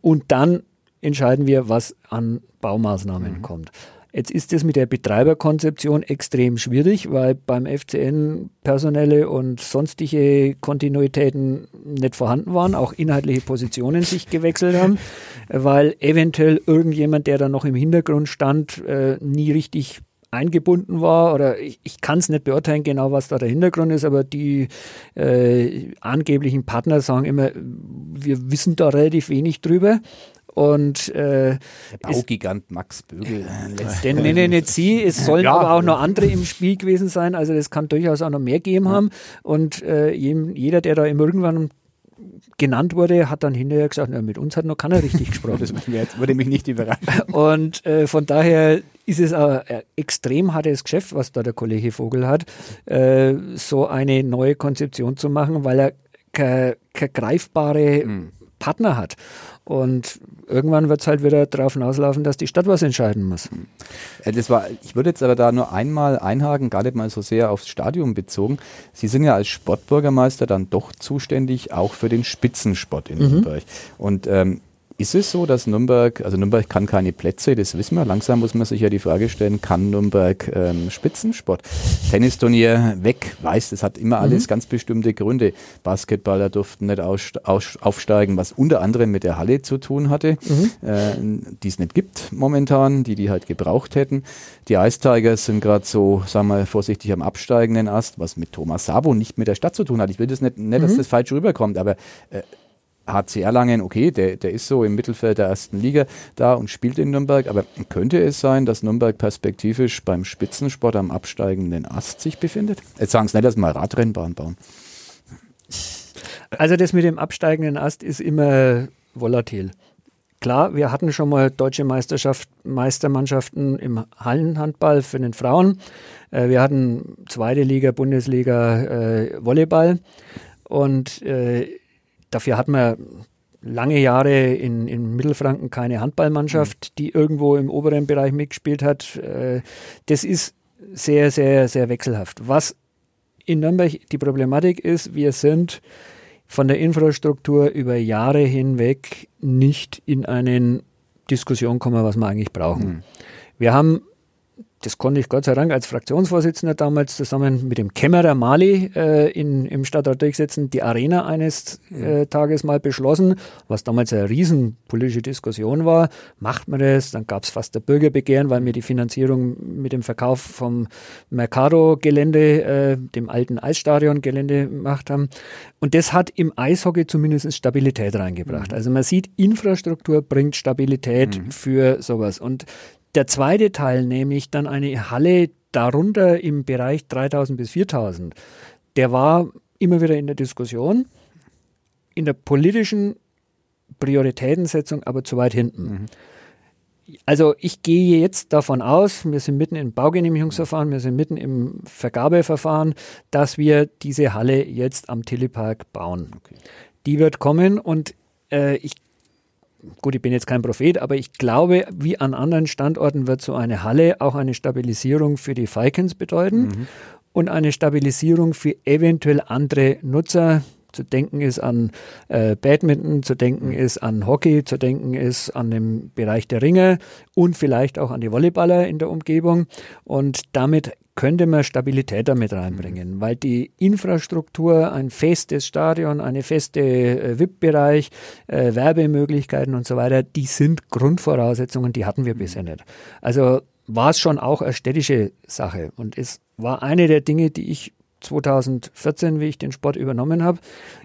Und dann entscheiden wir, was an Baumaßnahmen mhm. kommt. Jetzt ist es mit der Betreiberkonzeption extrem schwierig, weil beim FCN personelle und sonstige Kontinuitäten nicht vorhanden waren, auch inhaltliche Positionen sich gewechselt haben, weil eventuell irgendjemand, der da noch im Hintergrund stand, äh, nie richtig eingebunden war oder ich, ich kann es nicht beurteilen genau, was da der Hintergrund ist, aber die äh, angeblichen Partner sagen immer, wir wissen da relativ wenig drüber. Und äh, der Baugigant Max Bögel. Äh, den nenne nicht Sie. Es sollen ja. aber auch noch andere im Spiel gewesen sein. Also das kann durchaus auch noch mehr geben ja. haben. Und äh, jeder, der da irgendwann genannt wurde, hat dann hinterher gesagt, na, mit uns hat noch keiner richtig gesprochen. das würde mich nicht überraschen. Und äh, von daher ist es ein extrem hartes Geschäft, was da der Kollege Vogel hat, äh, so eine neue Konzeption zu machen, weil er keine greifbare mhm. Partner hat. Und irgendwann wird es halt wieder darauf hinauslaufen, dass die Stadt was entscheiden muss. Äh, das war, ich würde jetzt aber da nur einmal einhaken, gar nicht mal so sehr aufs Stadion bezogen. Sie sind ja als Sportbürgermeister dann doch zuständig auch für den Spitzensport in mhm. Und ähm, ist es so, dass Nürnberg, also Nürnberg kann keine Plätze, das wissen wir. Langsam muss man sich ja die Frage stellen, kann Nürnberg ähm, Spitzensport? Tennisturnier weg, weiß, das hat immer mhm. alles ganz bestimmte Gründe. Basketballer durften nicht aus, aus, aufsteigen, was unter anderem mit der Halle zu tun hatte, mhm. äh, die es nicht gibt momentan, die die halt gebraucht hätten. Die Ice Tigers sind gerade so, sagen wir vorsichtig, am absteigenden Ast, was mit Thomas Sabo nicht mit der Stadt zu tun hat. Ich will das nicht, nicht dass mhm. das falsch rüberkommt, aber äh, HC Erlangen, okay, der, der ist so im Mittelfeld der ersten Liga da und spielt in Nürnberg, aber könnte es sein, dass Nürnberg perspektivisch beim Spitzensport am absteigenden Ast sich befindet? Jetzt sagen Sie nicht, dass mal Radrennbahn bauen. Also das mit dem absteigenden Ast ist immer volatil. Klar, wir hatten schon mal deutsche Meisterschaft, Meistermannschaften im Hallenhandball für den Frauen. Äh, wir hatten zweite Liga, Bundesliga, äh, Volleyball. Und äh, Dafür hat man lange Jahre in, in Mittelfranken keine Handballmannschaft, mhm. die irgendwo im oberen Bereich mitgespielt hat. Äh, das ist sehr, sehr, sehr wechselhaft. Was in Nürnberg die Problematik ist, wir sind von der Infrastruktur über Jahre hinweg nicht in eine Diskussion kommen, was wir eigentlich brauchen. Mhm. Wir haben das konnte ich Gott sei Dank als Fraktionsvorsitzender damals zusammen mit dem Kämmerer Mali äh, in, im Stadtrat durchsetzen, die Arena eines äh, Tages mal beschlossen, was damals eine riesenpolitische Diskussion war. Macht man das? Dann gab es fast ein Bürgerbegehren, weil wir die Finanzierung mit dem Verkauf vom Mercado-Gelände, äh, dem alten Eisstadion-Gelände gemacht haben. Und das hat im Eishockey zumindest Stabilität reingebracht. Mhm. Also man sieht, Infrastruktur bringt Stabilität mhm. für sowas. Und der zweite Teil, nämlich dann eine Halle darunter im Bereich 3000 bis 4000, der war immer wieder in der Diskussion, in der politischen Prioritätensetzung aber zu weit hinten. Mhm. Also ich gehe jetzt davon aus, wir sind mitten im Baugenehmigungsverfahren, wir sind mitten im Vergabeverfahren, dass wir diese Halle jetzt am Tillypark bauen. Okay. Die wird kommen und äh, ich gut, ich bin jetzt kein Prophet, aber ich glaube, wie an anderen Standorten wird so eine Halle auch eine Stabilisierung für die Falcons bedeuten mhm. und eine Stabilisierung für eventuell andere Nutzer, Zu denken ist an äh, Badminton, zu denken mhm. ist an Hockey, zu denken ist an den Bereich der Ringe und vielleicht auch an die Volleyballer in der Umgebung. Und damit könnte man Stabilität damit reinbringen, mhm. weil die Infrastruktur, ein festes Stadion, eine feste äh, VIP-Bereich, äh, Werbemöglichkeiten und so weiter, die sind Grundvoraussetzungen, die hatten wir bisher nicht. Also war es schon auch eine städtische Sache und es war eine der Dinge, die ich 2014, wie ich den Sport übernommen habe,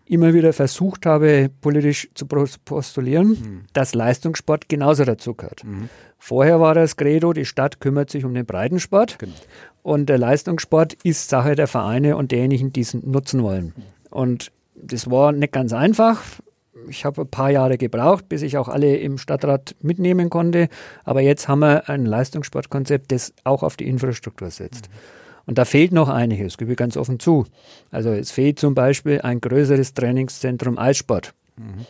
immer wieder versucht habe, politisch zu postulieren, mhm. dass Leistungssport genauso dazu gehört. Mhm. Vorher war das Credo, die Stadt kümmert sich um den Breitensport genau. und der Leistungssport ist Sache der Vereine und derjenigen, die es nutzen wollen. Und das war nicht ganz einfach. Ich habe ein paar Jahre gebraucht, bis ich auch alle im Stadtrat mitnehmen konnte. Aber jetzt haben wir ein Leistungssportkonzept, das auch auf die Infrastruktur setzt. Mhm. Und da fehlt noch einiges, gebe ich ganz offen zu. Also es fehlt zum Beispiel ein größeres Trainingszentrum Eissport. Mhm.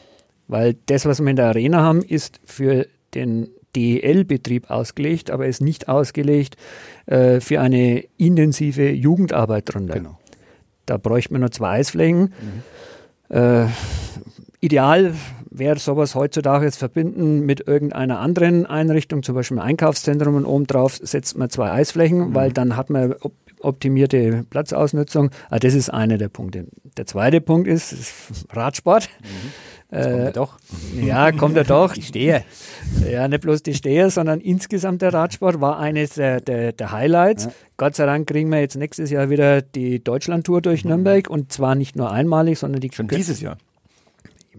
Weil das, was wir in der Arena haben, ist für den DEL-Betrieb ausgelegt, aber ist nicht ausgelegt äh, für eine intensive Jugendarbeit drunter. Genau. Da bräuchte man nur zwei Eisflächen. Mhm. Äh, ideal wäre sowas heutzutage jetzt verbinden mit irgendeiner anderen Einrichtung, zum Beispiel ein Einkaufszentrum und obendrauf setzt man zwei Eisflächen, mhm. weil dann hat man optimierte Platzausnutzung. Ah, das ist einer der Punkte. Der zweite Punkt ist, ist Radsport. Mhm. Äh, kommt er doch. Ja, kommt er doch. Die Stehe. Ja, nicht bloß die Stehe, sondern insgesamt der Radsport war eines der, der, der Highlights. Ja. Gott sei Dank kriegen wir jetzt nächstes Jahr wieder die Deutschlandtour durch mhm. Nürnberg und zwar nicht nur einmalig, sondern die schon dieses Jahr.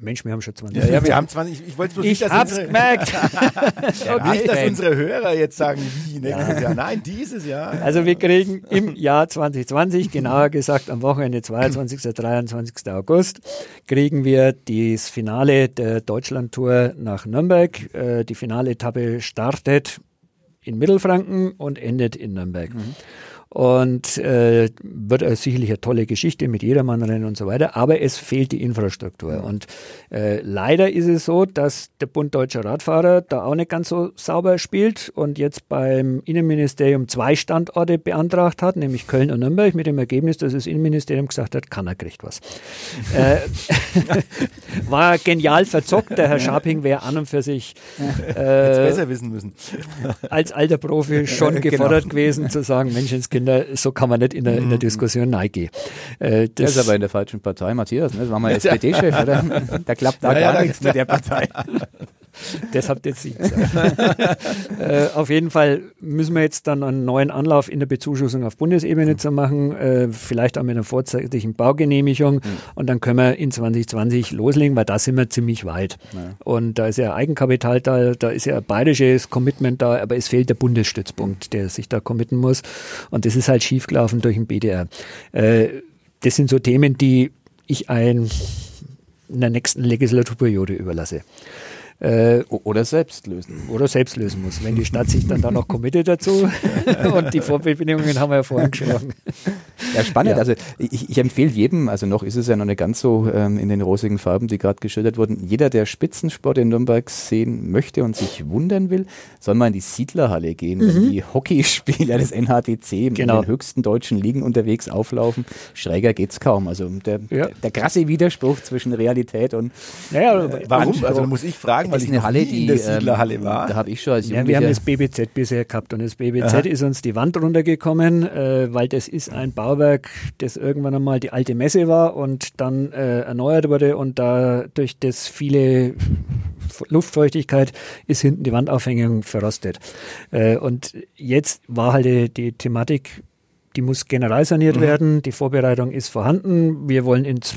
Mensch, wir haben schon 20. Ja, ja wir haben 20. Ich, wollte bloß ich nicht, hab's unsere, gemerkt. okay. Nicht, dass unsere Hörer jetzt sagen, wie nächstes ja. Jahr. Nein, dieses Jahr. Also wir kriegen im Jahr 2020, genauer gesagt am Wochenende 22. 23. August, kriegen wir das Finale der Deutschlandtour nach Nürnberg. Äh, die finale Etappe startet in Mittelfranken und endet in Nürnberg. Mhm und äh, wird äh, sicherlich eine tolle Geschichte mit Jedermannrennen und so weiter, aber es fehlt die Infrastruktur. Und äh, leider ist es so, dass der Bund Deutscher Radfahrer da auch nicht ganz so sauber spielt und jetzt beim Innenministerium zwei Standorte beantragt hat, nämlich Köln und Nürnberg, mit dem Ergebnis, dass das Innenministerium gesagt hat, keiner kriegt was. äh, war genial verzockt, der Herr Scharping wäre an und für sich äh, besser wissen müssen. als alter Profi schon genau. gefordert genau. gewesen zu sagen, Mensch, ins Kinder, so kann man nicht in der, in der mhm. Diskussion neigehen. Äh, das, ist aber in der falschen Partei, Matthias, ne? das war mal SPD-Chef, oder? Da klappt da ja, gar ja, nichts mit der Partei. das habt jetzt nicht gesagt. äh, auf jeden Fall müssen wir jetzt dann einen neuen Anlauf in der Bezuschussung auf Bundesebene mhm. zu machen, äh, vielleicht auch mit einer vorzeitigen Baugenehmigung mhm. und dann können wir in 2020 loslegen, weil da sind wir ziemlich weit. Ja. Und da ist ja Eigenkapital da, da ist ja ein bayerisches Commitment da, aber es fehlt der Bundesstützpunkt, der sich da committen muss und das ist halt schiefgelaufen durch den BDR. Äh, das sind so Themen, die ich ein in der nächsten Legislaturperiode überlasse. Äh, oder selbst lösen. Oder selbst lösen muss, wenn die Stadt sich dann da noch committet dazu. und die Vorbedingungen haben wir ja vorhin gesprochen. Ja, spannend. Ja. Also ich, ich, empfehle jedem, also noch ist es ja noch nicht ganz so ähm, in den rosigen Farben, die gerade geschildert wurden, jeder, der Spitzensport in Nürnberg sehen möchte und sich wundern will, soll mal in die Siedlerhalle gehen, mhm. wenn die Hockeyspieler des NHTC genau. in den höchsten deutschen Ligen unterwegs auflaufen. Schräger geht's kaum. Also der, ja. der, krasse Widerspruch zwischen Realität und naja, äh, Warum? Also muss ich fragen, weil ich eine Halle, die in der Siedlerhalle ähm, war. Da habe ich schon als ja, Wir haben das BBZ bisher gehabt und das BBZ Aha. ist uns die Wand runtergekommen, äh, weil das ist ein Bauwerk, das irgendwann einmal die alte Messe war und dann äh, erneuert wurde und da durch das viele Luftfeuchtigkeit ist hinten die Wandaufhängung verrostet. Äh, und jetzt war halt die, die Thematik, die muss generalsaniert mhm. werden, die Vorbereitung ist vorhanden. Wir wollen ins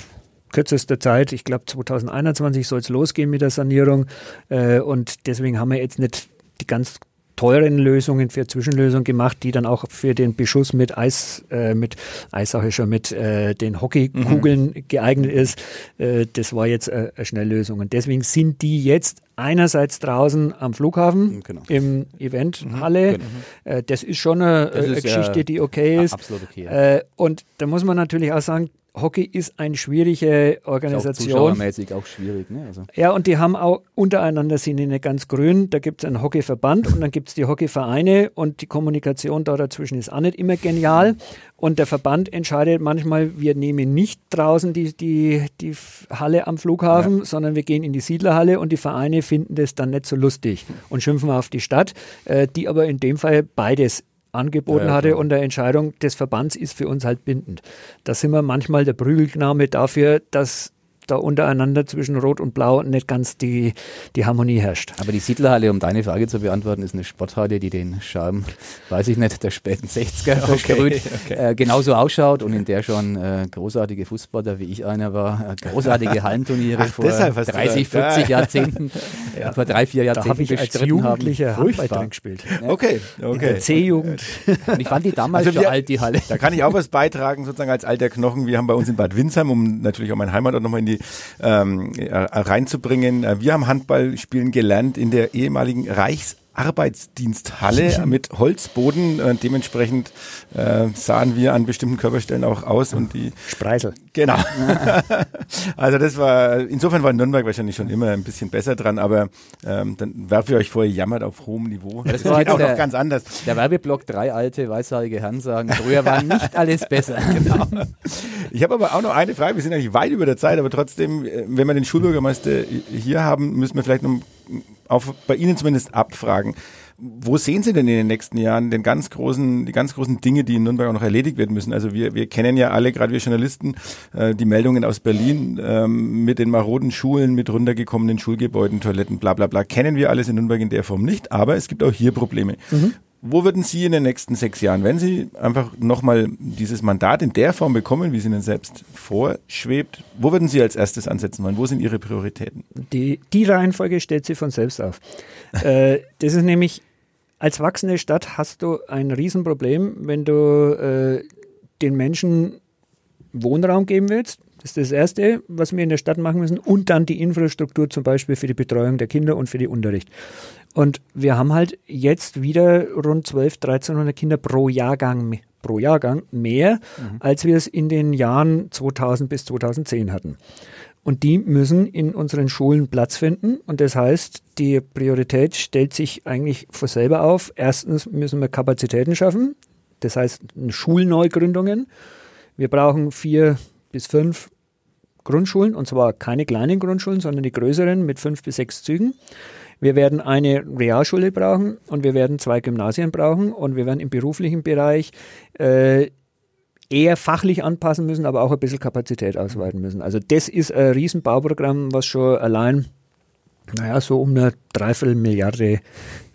kürzester Zeit, ich glaube 2021 soll es losgehen mit der Sanierung. Äh, und deswegen haben wir jetzt nicht die ganz teuren Lösungen für Zwischenlösungen gemacht, die dann auch für den Beschuss mit Eis, äh, mit Eis schon, mit äh, den Hockeykugeln mhm. geeignet ist. Äh, das war jetzt äh, eine Schnelllösung. Und deswegen sind die jetzt einerseits draußen am Flughafen mhm, genau. im Eventhalle. Mhm, genau. Äh, das ist schon eine, eine Geschichte, die okay ist. Absolut okay. Ja. Äh, und da muss man natürlich auch sagen, Hockey ist eine schwierige Organisation. Zuschauermäßig auch schwierig. Ne? Also. Ja, und die haben auch untereinander sind die nicht ganz grün. Da gibt es einen Hockeyverband und dann gibt es die Hockeyvereine und die Kommunikation da dazwischen ist auch nicht immer genial. Und der Verband entscheidet manchmal, wir nehmen nicht draußen die, die, die Halle am Flughafen, ja. sondern wir gehen in die Siedlerhalle und die Vereine finden das dann nicht so lustig und schimpfen auf die Stadt, äh, die aber in dem Fall beides angeboten ja, ja, hatte und der Entscheidung des Verbands ist für uns halt bindend. Da sind wir manchmal der Prügelkname dafür, dass da untereinander zwischen Rot und Blau nicht ganz die, die Harmonie herrscht. Aber die Siedlerhalle, um deine Frage zu beantworten, ist eine Sporthalle, die den Charme, weiß ich nicht, der späten 60er versprüht, okay. äh, genauso ausschaut und in der schon äh, großartige Fußballer, wie ich einer war, äh, großarartige Hallenturniere Ach, vor 30, 40 Jahrzehnten, ja. vor drei, vier Jahrzehnten da habe ich als Jugendlicher Handball gespielt. Okay, okay. C-Jugend. ich fand die damals also wir, schon alt, die Halle. Da kann ich auch was beitragen, sozusagen als alter Knochen. Wir haben bei uns in Bad Windsheim, um natürlich auch mein Heimatort nochmal in die ähm, äh, reinzubringen. Äh, wir haben Handball spielen gelernt in der ehemaligen Reichs Arbeitsdiensthalle mit Holzboden. Äh, dementsprechend äh, sahen wir an bestimmten Körperstellen auch aus und die Spreisel. Genau. also das war insofern war Nürnberg wahrscheinlich schon immer ein bisschen besser dran, aber ähm, dann werfe ich euch vor, ihr jammert auf hohem Niveau. Das, das geht auch der, noch ganz anders. Der Werbeblock drei alte weißhaarige Herren sagen, früher war nicht alles besser. genau. Ich habe aber auch noch eine Frage. Wir sind eigentlich weit über der Zeit, aber trotzdem, äh, wenn wir den Schulbürgermeister hier haben, müssen wir vielleicht noch auf, bei Ihnen zumindest abfragen. Wo sehen Sie denn in den nächsten Jahren den ganz großen, die ganz großen Dinge, die in Nürnberg auch noch erledigt werden müssen? Also wir, wir kennen ja alle, gerade wir Journalisten, äh, die Meldungen aus Berlin ähm, mit den maroden Schulen, mit runtergekommenen Schulgebäuden, Toiletten, bla bla bla. Kennen wir alles in Nürnberg in der Form nicht, aber es gibt auch hier Probleme. Mhm. Wo würden Sie in den nächsten sechs Jahren, wenn Sie einfach nochmal dieses Mandat in der Form bekommen, wie es Ihnen selbst vorschwebt, wo würden Sie als erstes ansetzen wollen? Wo sind Ihre Prioritäten? Die, die Reihenfolge stellt sich von selbst auf. äh, das ist nämlich, als wachsende Stadt hast du ein Riesenproblem, wenn du äh, den Menschen Wohnraum geben willst. Das ist das Erste, was wir in der Stadt machen müssen. Und dann die Infrastruktur zum Beispiel für die Betreuung der Kinder und für den Unterricht. Und wir haben halt jetzt wieder rund 12, 1300 Kinder pro Jahrgang, pro Jahrgang mehr, mhm. als wir es in den Jahren 2000 bis 2010 hatten. Und die müssen in unseren Schulen Platz finden. Und das heißt, die Priorität stellt sich eigentlich vor selber auf. Erstens müssen wir Kapazitäten schaffen. Das heißt, Schulneugründungen. Wir brauchen vier bis fünf Grundschulen. Und zwar keine kleinen Grundschulen, sondern die größeren mit fünf bis sechs Zügen. Wir werden eine Realschule brauchen und wir werden zwei Gymnasien brauchen und wir werden im beruflichen Bereich äh, eher fachlich anpassen müssen, aber auch ein bisschen Kapazität ausweiten müssen. Also das ist ein Riesenbauprogramm, was schon allein, naja, so um eine Dreiviertel Milliarde,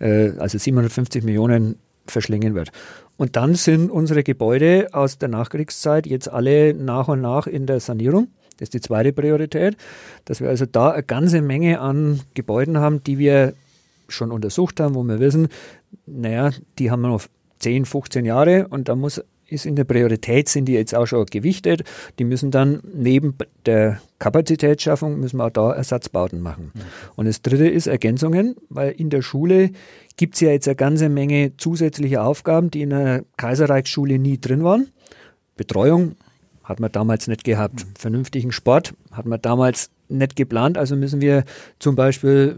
äh, also 750 Millionen verschlingen wird. Und dann sind unsere Gebäude aus der Nachkriegszeit jetzt alle nach und nach in der Sanierung. Das ist die zweite Priorität, dass wir also da eine ganze Menge an Gebäuden haben, die wir schon untersucht haben, wo wir wissen, naja, die haben wir noch 10, 15 Jahre und da muss ist in der Priorität, sind die jetzt auch schon gewichtet. Die müssen dann neben der Kapazitätsschaffung, müssen wir auch da Ersatzbauten machen. Mhm. Und das dritte ist Ergänzungen, weil in der Schule gibt es ja jetzt eine ganze Menge zusätzliche Aufgaben, die in der Kaiserreichsschule nie drin waren. Betreuung hat man damals nicht gehabt. Mhm. Vernünftigen Sport hat man damals nicht geplant. Also müssen wir zum Beispiel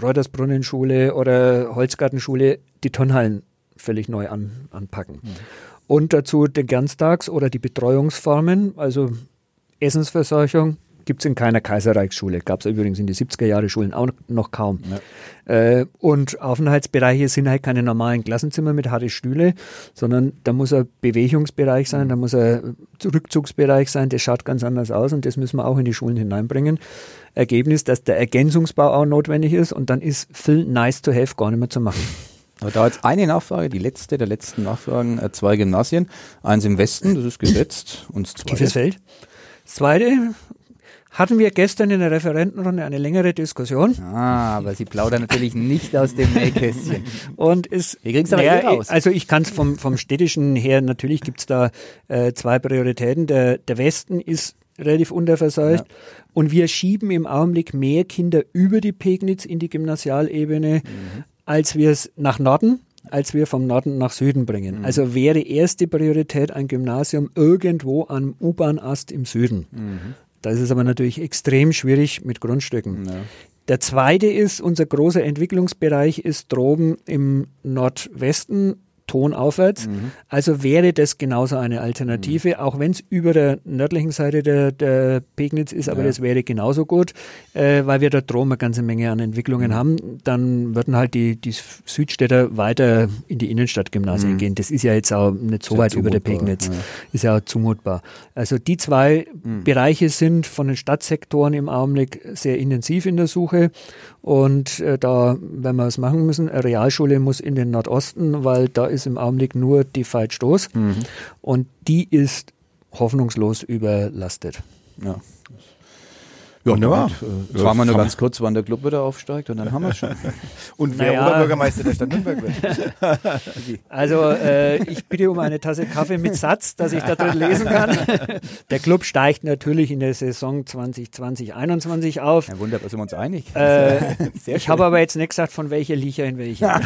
Reutersbrunnenschule oder Holzgartenschule die Turnhallen völlig neu an, anpacken. Mhm. Und dazu den Ganztags- oder die Betreuungsformen, also Essensversorgung, gibt es in keiner Kaiserreichsschule. Gab es übrigens in die 70er Jahre Schulen auch noch kaum. Ja. Äh, und Aufenthaltsbereiche sind halt keine normalen Klassenzimmer mit harte Stühle, sondern da muss ein Bewegungsbereich sein, da muss ein Rückzugsbereich sein, das schaut ganz anders aus und das müssen wir auch in die Schulen hineinbringen. Ergebnis, dass der Ergänzungsbau auch notwendig ist und dann ist viel nice to have gar nicht mehr zu machen. Da jetzt eine Nachfrage, die letzte der letzten Nachfragen, äh, zwei Gymnasien, eins im Westen, das ist gesetzt, und das zweite. Feld. Das zweite, hatten wir gestern in der Referentenrunde eine längere Diskussion. Ah, aber Sie plaudern natürlich nicht aus dem Nähkästchen. Und es, wir kriegen es aber naja, eh raus. Also ich kann es vom, vom städtischen her, natürlich gibt es da äh, zwei Prioritäten. Der, der Westen ist relativ unterverseucht ja. und wir schieben im Augenblick mehr Kinder über die Pegnitz in die Gymnasialebene, mhm. Als wir es nach Norden als wir vom Norden nach Süden bringen. Mhm. Also wäre erste Priorität ein Gymnasium irgendwo am U-Bahn-Ast im Süden. Mhm. Da ist es aber natürlich extrem schwierig mit Grundstücken. Ja. Der zweite ist, unser großer Entwicklungsbereich ist droben im Nordwesten Ton aufwärts. Mhm. Also wäre das genauso eine Alternative, mhm. auch wenn es über der nördlichen Seite der, der Pegnitz ist, aber ja. das wäre genauso gut, äh, weil wir dort droben eine ganze Menge an Entwicklungen mhm. haben. Dann würden halt die, die Südstädter weiter in die Innenstadtgymnasien mhm. gehen. Das ist ja jetzt auch nicht so weit über der Pegnitz. Ja. Ist ja auch zumutbar. Also die zwei mhm. Bereiche sind von den Stadtsektoren im Augenblick sehr intensiv in der Suche und äh, da werden wir was machen müssen. Eine Realschule muss in den Nordosten, weil da ist im Augenblick nur die Veit Stoß mhm. und die ist hoffnungslos überlastet. Ja. Ja, Wunderbar. Jetzt ja, waren wir nur ganz kurz, wann der Club wieder aufsteigt und dann haben wir es schon. und wer naja. Oberbürgermeister der Stadt Nürnberg wird. also äh, ich bitte um eine Tasse Kaffee mit Satz, dass ich da drin lesen kann. der Club steigt natürlich in der Saison 2020 2021 auf. Ja, wunderbar, sind wir uns einig. Äh, ich habe aber jetzt nicht gesagt, von welcher Liga in welcher.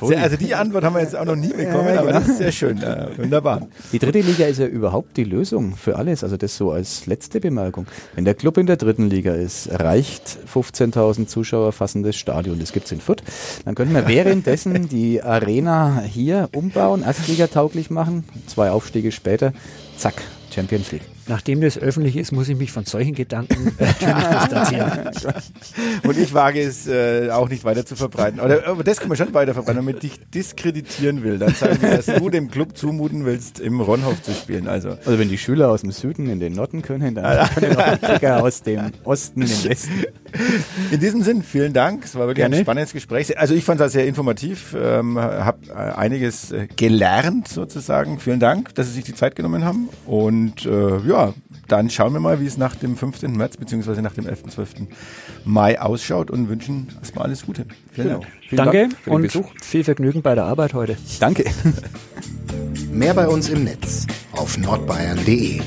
Sehr, also die Antwort haben wir jetzt auch noch nie bekommen, ja, aber das ist sehr schön. Äh, wunderbar. Die dritte Liga ist ja überhaupt die Lösung für alles. Also das so als letzte Bemerkung. Wenn der Club in der dritten Liga ist, reicht 15.000 Zuschauer fassendes Stadion. Das gibt es in Fürth. Dann könnten wir währenddessen die Arena hier umbauen, Erstliga tauglich machen. Zwei Aufstiege später, zack, Champions League. Nachdem das öffentlich ist, muss ich mich von solchen Gedanken natürlich distanzieren. Und ich wage es äh, auch nicht weiter zu verbreiten. Oder, aber das können wir schon weiter verbreiten, damit dich diskreditieren will. Dann sagen wir, dass du dem Club zumuten willst, im Ronhof zu spielen. Also, also wenn die Schüler aus dem Süden in den Norden können, dann können auch die Kicker aus dem Osten in den Westen. In diesem Sinn, vielen Dank. Es war wirklich Gerne. ein spannendes Gespräch. Also ich fand es sehr informativ, ähm, habe äh, einiges äh, gelernt sozusagen. Vielen Dank, dass Sie sich die Zeit genommen haben. Und äh, ja, dann schauen wir mal, wie es nach dem 15. März bzw. nach dem 11. 12. Mai ausschaut und wünschen erstmal alles Gute. Vielen genau. Dank. Vielen Danke Dank und Besuch. viel Vergnügen bei der Arbeit heute. Danke. Mehr bei uns im Netz auf nordbayern.de.